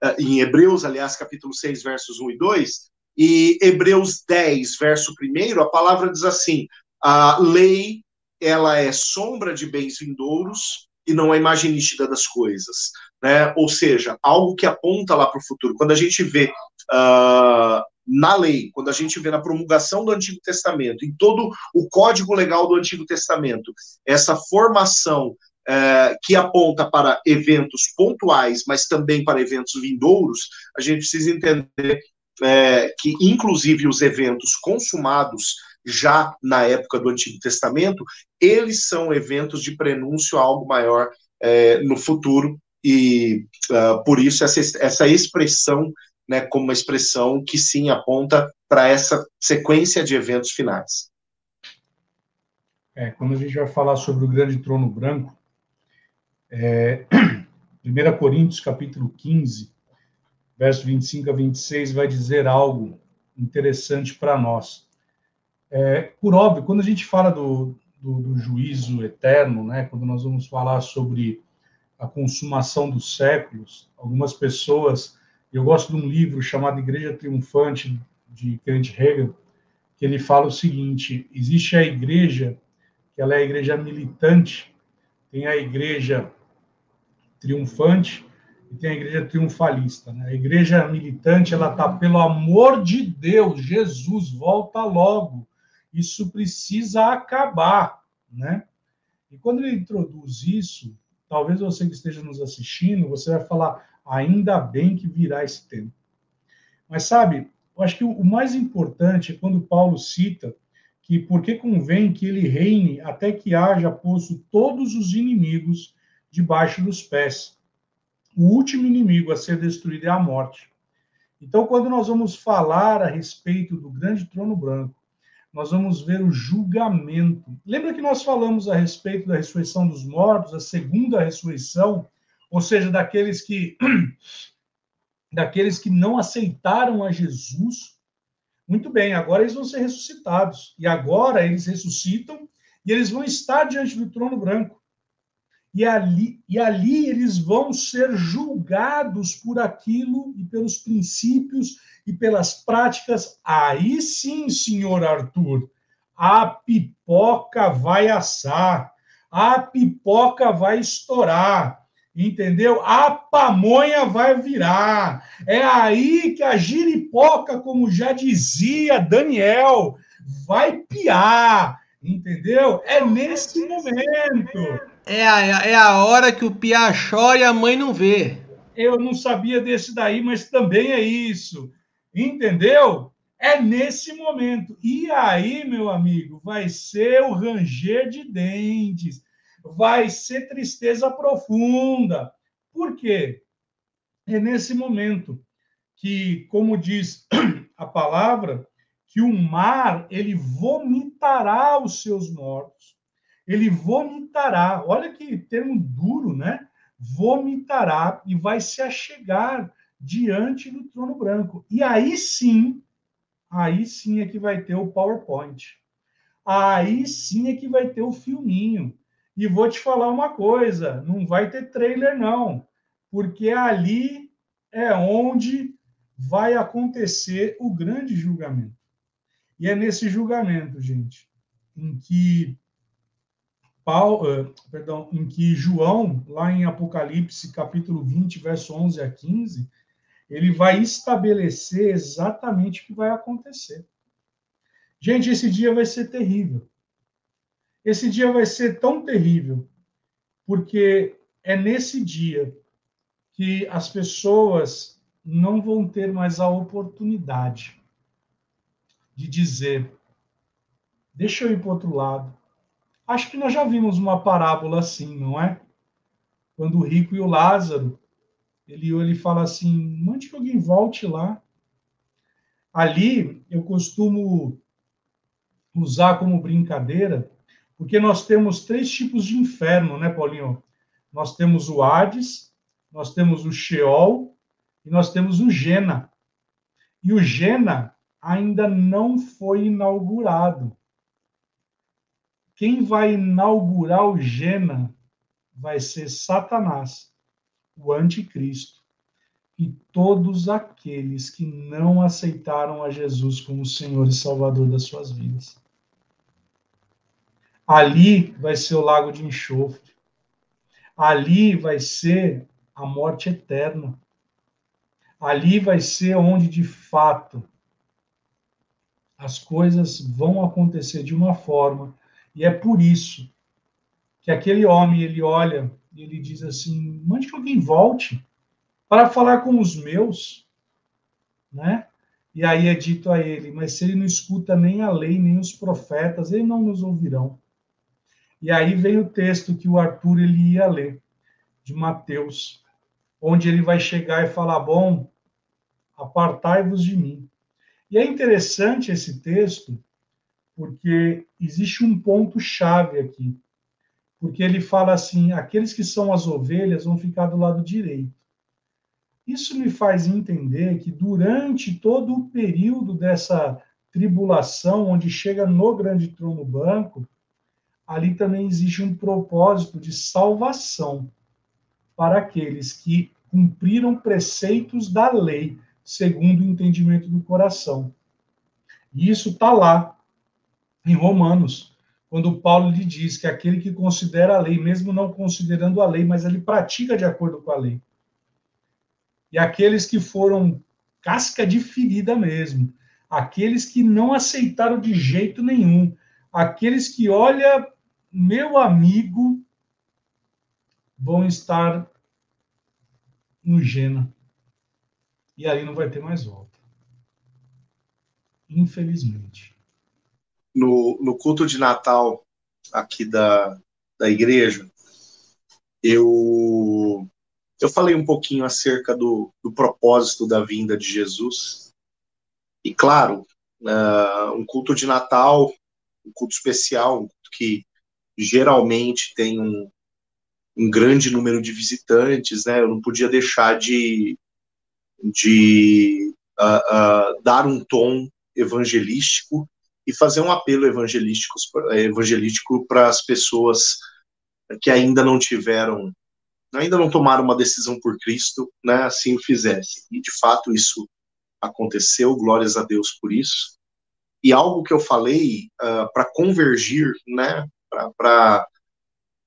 é, em Hebreus, aliás, capítulo 6, versos 1 e 2, e Hebreus 10, verso 1, a palavra diz assim: a lei ela é sombra de bens vindouros e não é imagem nítida das coisas, né? Ou seja, algo que aponta lá para o futuro. Quando a gente vê uh, na lei, quando a gente vê na promulgação do Antigo Testamento, em todo o código legal do Antigo Testamento, essa formação uh, que aponta para eventos pontuais, mas também para eventos vindouros, a gente precisa entender uh, que, inclusive, os eventos consumados já na época do Antigo Testamento, eles são eventos de prenúncio a algo maior é, no futuro, e uh, por isso essa, essa expressão, né, como uma expressão que sim aponta para essa sequência de eventos finais. É, quando a gente vai falar sobre o grande trono branco, é, <clears throat> 1 Coríntios capítulo 15, verso 25 a 26, vai dizer algo interessante para nós. É, por óbvio, quando a gente fala do, do, do, juízo eterno, né, quando nós vamos falar sobre a consumação dos séculos, algumas pessoas, eu gosto de um livro chamado Igreja Triunfante, de Kenneth Hegel, que ele fala o seguinte, existe a igreja, que ela é a igreja militante, tem a igreja triunfante e tem a igreja triunfalista. Né? A igreja militante, ela está, pelo amor de Deus, Jesus, volta logo. Isso precisa acabar, né? E quando ele introduz isso, talvez você que esteja nos assistindo, você vai falar, ainda bem que virá esse tempo. Mas sabe, eu acho que o mais importante é quando Paulo cita que porque convém que ele reine até que haja posto todos os inimigos debaixo dos pés. O último inimigo a ser destruído é a morte. Então, quando nós vamos falar a respeito do grande trono branco, nós vamos ver o julgamento. Lembra que nós falamos a respeito da ressurreição dos mortos, a segunda ressurreição, ou seja, daqueles que <clears throat> daqueles que não aceitaram a Jesus? Muito bem, agora eles vão ser ressuscitados. E agora eles ressuscitam e eles vão estar diante do trono branco. E ali, e ali eles vão ser julgados por aquilo e pelos princípios e pelas práticas, aí sim, senhor Arthur, a pipoca vai assar, a pipoca vai estourar, entendeu? A pamonha vai virar. É aí que a giripoca, como já dizia Daniel, vai piar, entendeu? É nesse momento. É a, é a hora que o piá chora e a mãe não vê. Eu não sabia desse daí, mas também é isso. Entendeu? É nesse momento. E aí, meu amigo, vai ser o ranger de dentes, vai ser tristeza profunda. Por quê? É nesse momento que, como diz <clears throat> a palavra, que o mar ele vomitará os seus mortos. Ele vomitará. Olha que termo duro, né? Vomitará e vai se achegar diante do trono branco. E aí sim, aí sim é que vai ter o PowerPoint. Aí sim é que vai ter o filminho. E vou te falar uma coisa, não vai ter trailer não, porque ali é onde vai acontecer o grande julgamento. E é nesse julgamento, gente, em que Paulo, uh, perdão, em que João, lá em Apocalipse, capítulo 20, verso 11 a 15, ele vai estabelecer exatamente o que vai acontecer. Gente, esse dia vai ser terrível. Esse dia vai ser tão terrível, porque é nesse dia que as pessoas não vão ter mais a oportunidade de dizer: deixa eu ir para outro lado. Acho que nós já vimos uma parábola assim, não é? Quando o rico e o Lázaro, ele, ele fala assim: mande que alguém volte lá. Ali eu costumo usar como brincadeira, porque nós temos três tipos de inferno, né, Paulinho? Nós temos o Hades, nós temos o Sheol e nós temos o Gena. E o Gena ainda não foi inaugurado. Quem vai inaugurar o Gena vai ser Satanás, o anticristo, e todos aqueles que não aceitaram a Jesus como Senhor e Salvador das suas vidas. Ali vai ser o lago de enxofre. Ali vai ser a morte eterna. Ali vai ser onde de fato as coisas vão acontecer de uma forma, e é por isso que aquele homem ele olha e ele diz assim: mande que alguém volte para falar com os meus, né? E aí é dito a ele: mas se ele não escuta nem a lei, nem os profetas, ele não nos ouvirão. E aí vem o texto que o Arthur ele ia ler, de Mateus, onde ele vai chegar e falar: Bom, apartai-vos de mim. E é interessante esse texto, porque existe um ponto-chave aqui. Porque ele fala assim: aqueles que são as ovelhas vão ficar do lado direito. Isso me faz entender que durante todo o período dessa tribulação, onde chega no grande trono branco, ali também existe um propósito de salvação para aqueles que cumpriram preceitos da lei, segundo o entendimento do coração. E isso está lá, em Romanos, quando Paulo lhe diz que aquele que considera a lei, mesmo não considerando a lei, mas ele pratica de acordo com a lei. E aqueles que foram casca de ferida mesmo, aqueles que não aceitaram de jeito nenhum, aqueles que olha meu amigo, vão estar no Gena. E aí não vai ter mais volta. Infelizmente. No, no culto de Natal aqui da, da igreja, eu, eu falei um pouquinho acerca do, do propósito da vinda de Jesus. E claro, uh, um culto de Natal, um culto especial, um culto que geralmente tem um, um grande número de visitantes, né? Eu não podia deixar de, de uh, uh, dar um tom evangelístico e fazer um apelo evangelístico, evangelístico para as pessoas que ainda não tiveram, ainda não tomaram uma decisão por Cristo, né? Assim o fizessem. E de fato isso aconteceu, glórias a Deus por isso. E algo que eu falei uh, para convergir, né? para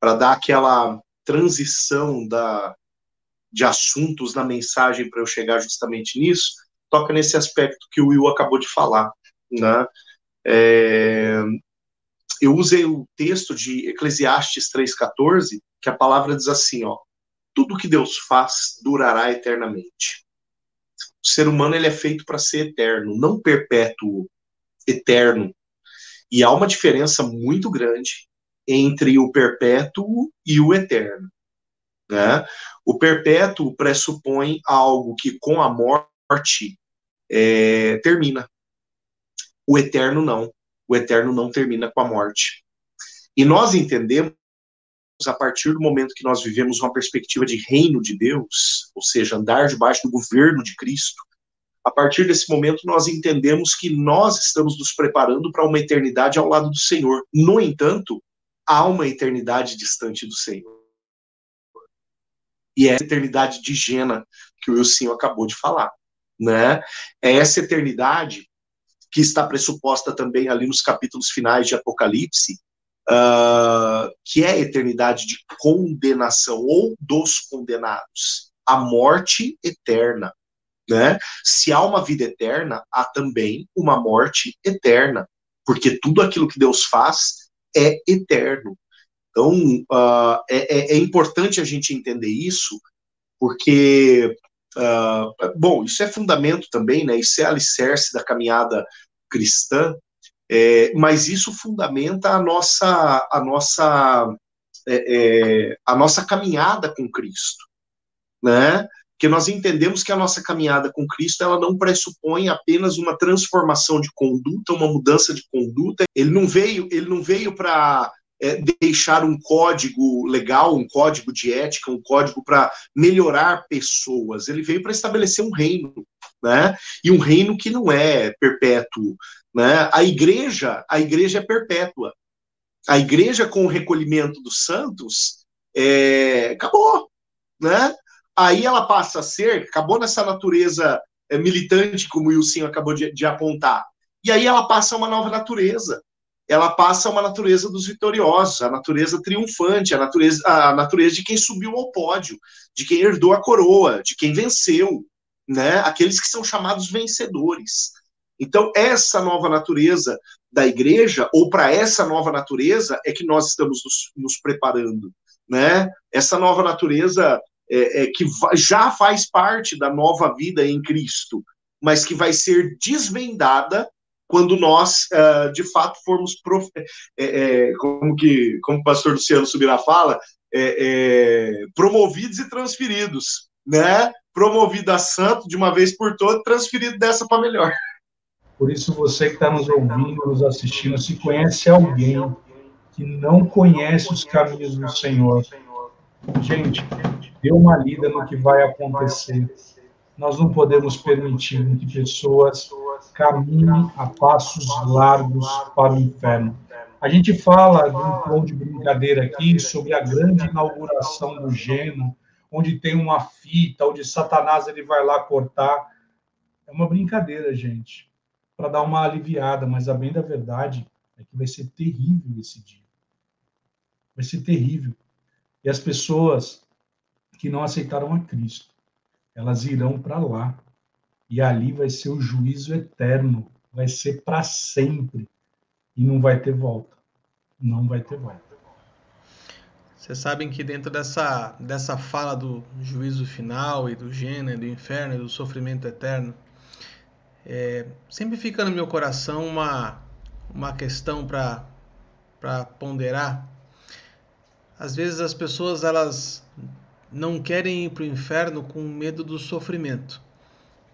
dar aquela transição da, de assuntos na mensagem para eu chegar justamente nisso, toca nesse aspecto que o Will acabou de falar. Né? É, eu usei o texto de Eclesiastes 3,14, que a palavra diz assim: ó, tudo que Deus faz durará eternamente. O ser humano ele é feito para ser eterno, não perpétuo, eterno. E há uma diferença muito grande entre o perpétuo e o eterno. Né? O perpétuo pressupõe algo que com a morte é, termina. O eterno não. O eterno não termina com a morte. E nós entendemos, a partir do momento que nós vivemos uma perspectiva de reino de Deus, ou seja, andar debaixo do governo de Cristo, a partir desse momento nós entendemos que nós estamos nos preparando para uma eternidade ao lado do Senhor. No entanto, há uma eternidade distante do Senhor. E é a eternidade de Gena que o Wilson acabou de falar. né? É essa eternidade que está pressuposta também ali nos capítulos finais de Apocalipse, uh, que é a eternidade de condenação ou dos condenados, a morte eterna. Né? Se há uma vida eterna, há também uma morte eterna, porque tudo aquilo que Deus faz é eterno. Então, uh, é, é, importante a gente entender isso, porque, uh, bom, isso é fundamento também, né? Isso é alicerce da caminhada cristã, é, mas isso fundamenta a nossa, a nossa, é, é, a nossa caminhada com Cristo, né? Porque nós entendemos que a nossa caminhada com Cristo ela não pressupõe apenas uma transformação de conduta, uma mudança de conduta. Ele não veio, ele não veio para é, deixar um código legal, um código de ética, um código para melhorar pessoas. Ele veio para estabelecer um reino, né? E um reino que não é perpétuo, né? A igreja, a igreja é perpétua. A igreja com o recolhimento dos santos é, acabou, né? Aí ela passa a ser, acabou nessa natureza é, militante, como o Wilson acabou de, de apontar. E aí ela passa a uma nova natureza, ela passa a uma natureza dos vitoriosos, a natureza triunfante, a natureza, a natureza de quem subiu ao pódio, de quem herdou a coroa, de quem venceu, né? Aqueles que são chamados vencedores. Então, essa nova natureza da igreja, ou para essa nova natureza, é que nós estamos nos, nos preparando, né? Essa nova natureza é, é, que já faz parte da nova vida em Cristo, mas que vai ser desvendada quando nós, uh, de fato, formos, prof... é, é, como, que, como o pastor Luciano Subirá fala, é, promovidos e transferidos, né? Promovido a santo de uma vez por todas, transferido dessa para melhor. Por isso, você que está nos ouvindo, nos assistindo, se conhece alguém que não conhece os caminhos do Senhor, gente, dê uma lida no que vai acontecer. Nós não podemos permitir que pessoas caminhem a passos largos para o inferno. A gente fala de um tom de brincadeira aqui sobre a grande inauguração do Geno, onde tem uma fita, onde Satanás ele vai lá cortar. É uma brincadeira, gente, para dar uma aliviada, mas a bem da verdade é que vai ser terrível esse dia. Vai ser terrível. E as pessoas que não aceitaram a Cristo. Elas irão para lá. E ali vai ser o juízo eterno. Vai ser para sempre. E não vai ter volta. Não vai ter volta. Vocês sabem que dentro dessa, dessa fala do juízo final e do gênero, do inferno e do sofrimento eterno, é, sempre fica no meu coração uma, uma questão para ponderar. Às vezes as pessoas elas não querem ir para o inferno com medo do sofrimento,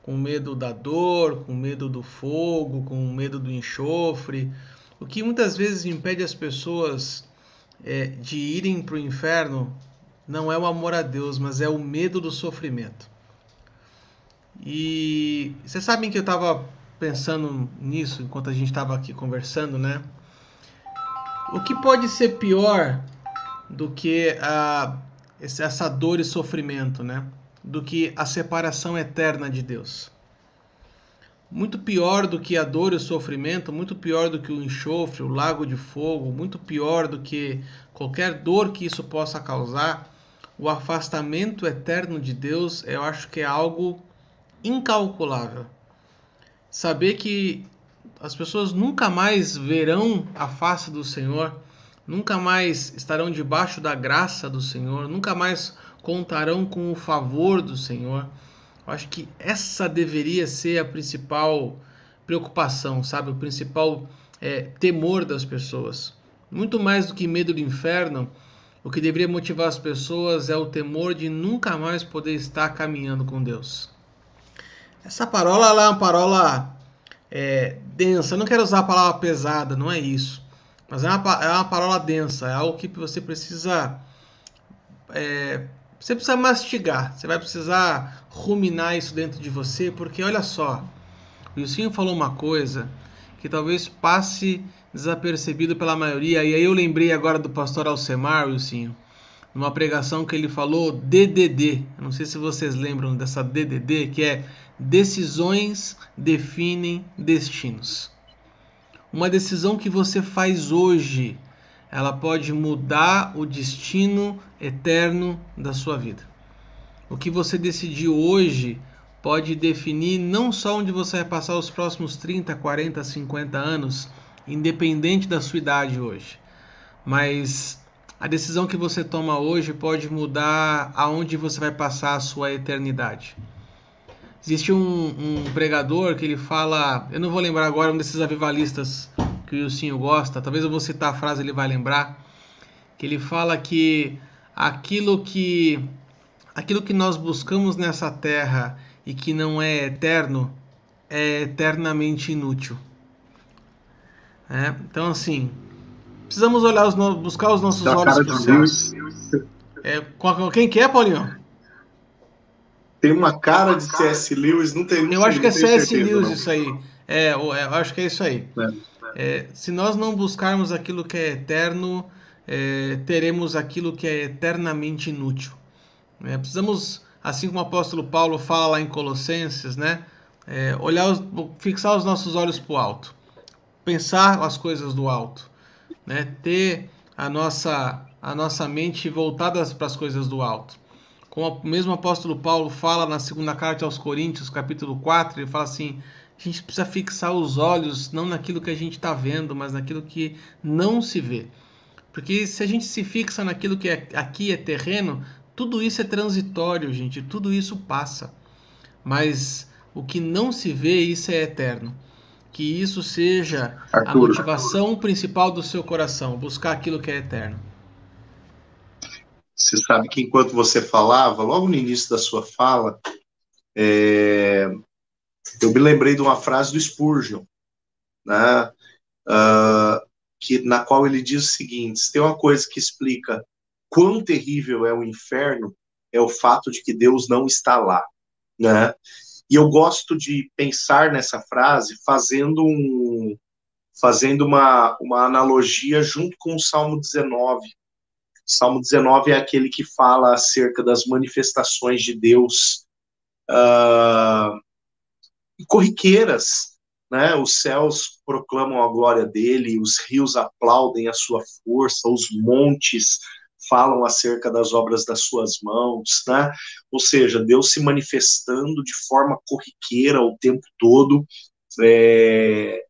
com medo da dor, com medo do fogo, com medo do enxofre, o que muitas vezes impede as pessoas é, de irem para o inferno não é o amor a Deus, mas é o medo do sofrimento. E vocês sabem que eu estava pensando nisso enquanto a gente estava aqui conversando, né? O que pode ser pior do que a essa dor e sofrimento, né? Do que a separação eterna de Deus. Muito pior do que a dor e o sofrimento, muito pior do que o enxofre, o lago de fogo, muito pior do que qualquer dor que isso possa causar, o afastamento eterno de Deus, eu acho que é algo incalculável. Saber que as pessoas nunca mais verão a face do Senhor nunca mais estarão debaixo da graça do Senhor, nunca mais contarão com o favor do Senhor. Eu acho que essa deveria ser a principal preocupação, sabe? O principal é, temor das pessoas. Muito mais do que medo do inferno, o que deveria motivar as pessoas é o temor de nunca mais poder estar caminhando com Deus. Essa parola é uma parola é, densa. Eu não quero usar a palavra pesada, não é isso. Mas é uma, é uma parola densa, é algo que você precisa. É, você precisa mastigar, você vai precisar ruminar isso dentro de você, porque olha só, o Wilson falou uma coisa que talvez passe desapercebido pela maioria, e aí eu lembrei agora do pastor Alcemar, Wilson, numa pregação que ele falou DDD. Não sei se vocês lembram dessa DDD, que é Decisões definem destinos. Uma decisão que você faz hoje, ela pode mudar o destino eterno da sua vida. O que você decidiu hoje pode definir não só onde você vai passar os próximos 30, 40, 50 anos, independente da sua idade hoje, mas a decisão que você toma hoje pode mudar aonde você vai passar a sua eternidade. Existe um, um, pregador que ele fala, eu não vou lembrar agora, um desses avivalistas que o Sinho gosta, talvez eu vou citar a frase ele vai lembrar, que ele fala que aquilo que aquilo que nós buscamos nessa terra e que não é eterno é eternamente inútil. É, então assim, precisamos olhar os buscar os nossos da olhos para o céu. É, quem que é, Paulinho? Tem uma cara de C.S. Lewis, não tem. Eu acho que é C.S. Lewis não. isso aí. É, eu acho que é isso aí. É. É, se nós não buscarmos aquilo que é eterno, é, teremos aquilo que é eternamente inútil. É, precisamos, assim como o apóstolo Paulo fala lá em Colossenses, né, é, olhar, os, fixar os nossos olhos para o alto, pensar as coisas do alto, né, ter a nossa, a nossa mente voltada para as coisas do alto. Como o mesmo apóstolo Paulo fala na segunda carta aos Coríntios, capítulo 4, ele fala assim: a gente precisa fixar os olhos não naquilo que a gente está vendo, mas naquilo que não se vê. Porque se a gente se fixa naquilo que é, aqui é terreno, tudo isso é transitório, gente, tudo isso passa. Mas o que não se vê, isso é eterno. Que isso seja Arthur. a motivação principal do seu coração, buscar aquilo que é eterno. Você sabe que enquanto você falava, logo no início da sua fala, é, eu me lembrei de uma frase do Spurgeon, né, uh, que, na qual ele diz o seguinte: tem uma coisa que explica quão terrível é o inferno, é o fato de que Deus não está lá. Né? E eu gosto de pensar nessa frase fazendo um, fazendo uma, uma analogia junto com o Salmo 19, Salmo 19 é aquele que fala acerca das manifestações de Deus uh, corriqueiras, né? Os céus proclamam a glória dele, os rios aplaudem a sua força, os montes falam acerca das obras das suas mãos, né? Ou seja, Deus se manifestando de forma corriqueira o tempo todo, é,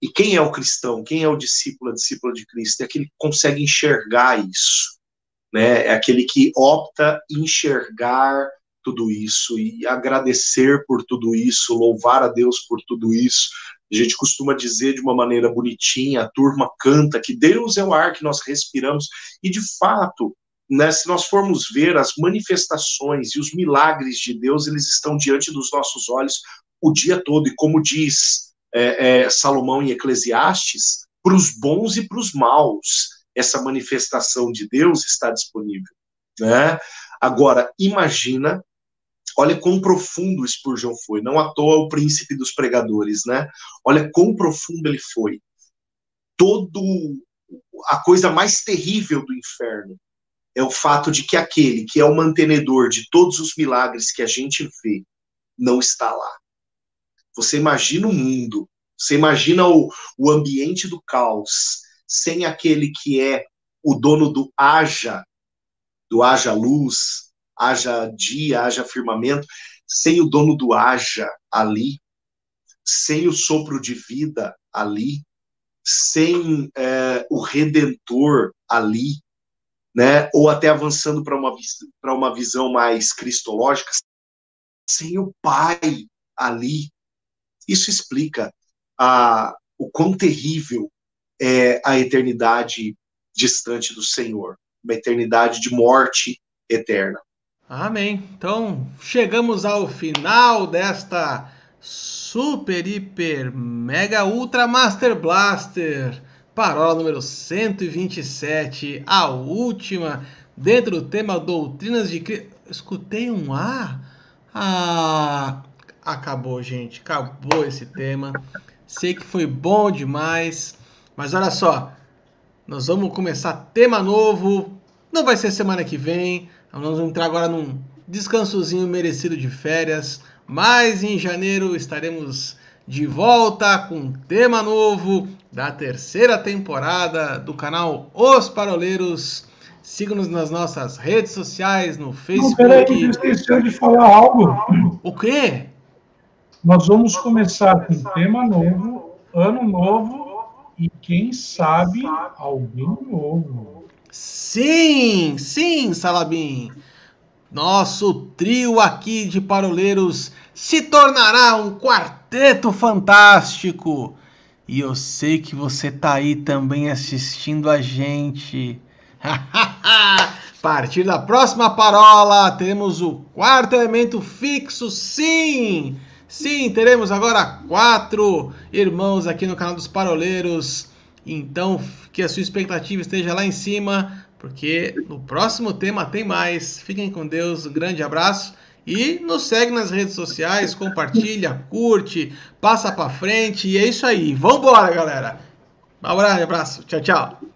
e quem é o cristão? Quem é o discípulo, a discípula de Cristo? É aquele que consegue enxergar isso, né? É aquele que opta enxergar tudo isso e agradecer por tudo isso, louvar a Deus por tudo isso. A gente costuma dizer de uma maneira bonitinha, a turma canta que Deus é o ar que nós respiramos, e de fato, né, se nós formos ver as manifestações e os milagres de Deus, eles estão diante dos nossos olhos o dia todo, e como diz é, é, Salomão em Eclesiastes, para os bons e para os maus, essa manifestação de Deus está disponível. Né? Agora, imagina, olha quão profundo Spurgeon foi, não à toa o príncipe dos pregadores, né? Olha quão profundo ele foi. Todo a coisa mais terrível do inferno é o fato de que aquele que é o mantenedor de todos os milagres que a gente vê não está lá. Você imagina o mundo, você imagina o, o ambiente do caos, sem aquele que é o dono do haja, do haja luz, haja dia, haja firmamento, sem o dono do haja ali, sem o sopro de vida ali, sem é, o redentor ali, né? Ou até avançando para uma, uma visão mais cristológica, sem o Pai ali, isso explica a, o quão terrível é a eternidade distante do Senhor, uma eternidade de morte eterna. Amém. Então, chegamos ao final desta super, hiper, mega, ultra master blaster. Parola número 127, a última, dentro do tema Doutrinas de Cristo. Escutei um A? Ah, acabou, gente. Acabou esse tema. Sei que foi bom demais. Mas olha só. Nós vamos começar tema novo. Não vai ser semana que vem. Nós vamos entrar agora num descansozinho merecido de férias. mas em janeiro estaremos de volta com um tema novo da terceira temporada do canal Os Paroleiros. Siga-nos nas nossas redes sociais, no Facebook. Não, peraí, esqueceu de falar algo. O quê? Nós vamos começar com um tema novo, ano novo e quem sabe alguém novo. Sim, sim, Salabim. Nosso trio aqui de paroleiros se tornará um quarteto fantástico. E eu sei que você tá aí também assistindo a gente. a <laughs> partir da próxima parola, teremos o quarto elemento fixo, sim! Sim, teremos agora quatro irmãos aqui no canal dos Paroleiros. Então, que a sua expectativa esteja lá em cima, porque no próximo tema tem mais. Fiquem com Deus, um grande abraço e nos segue nas redes sociais, compartilha, curte, passa para frente e é isso aí. Vambora, galera. Um abraço, tchau, tchau.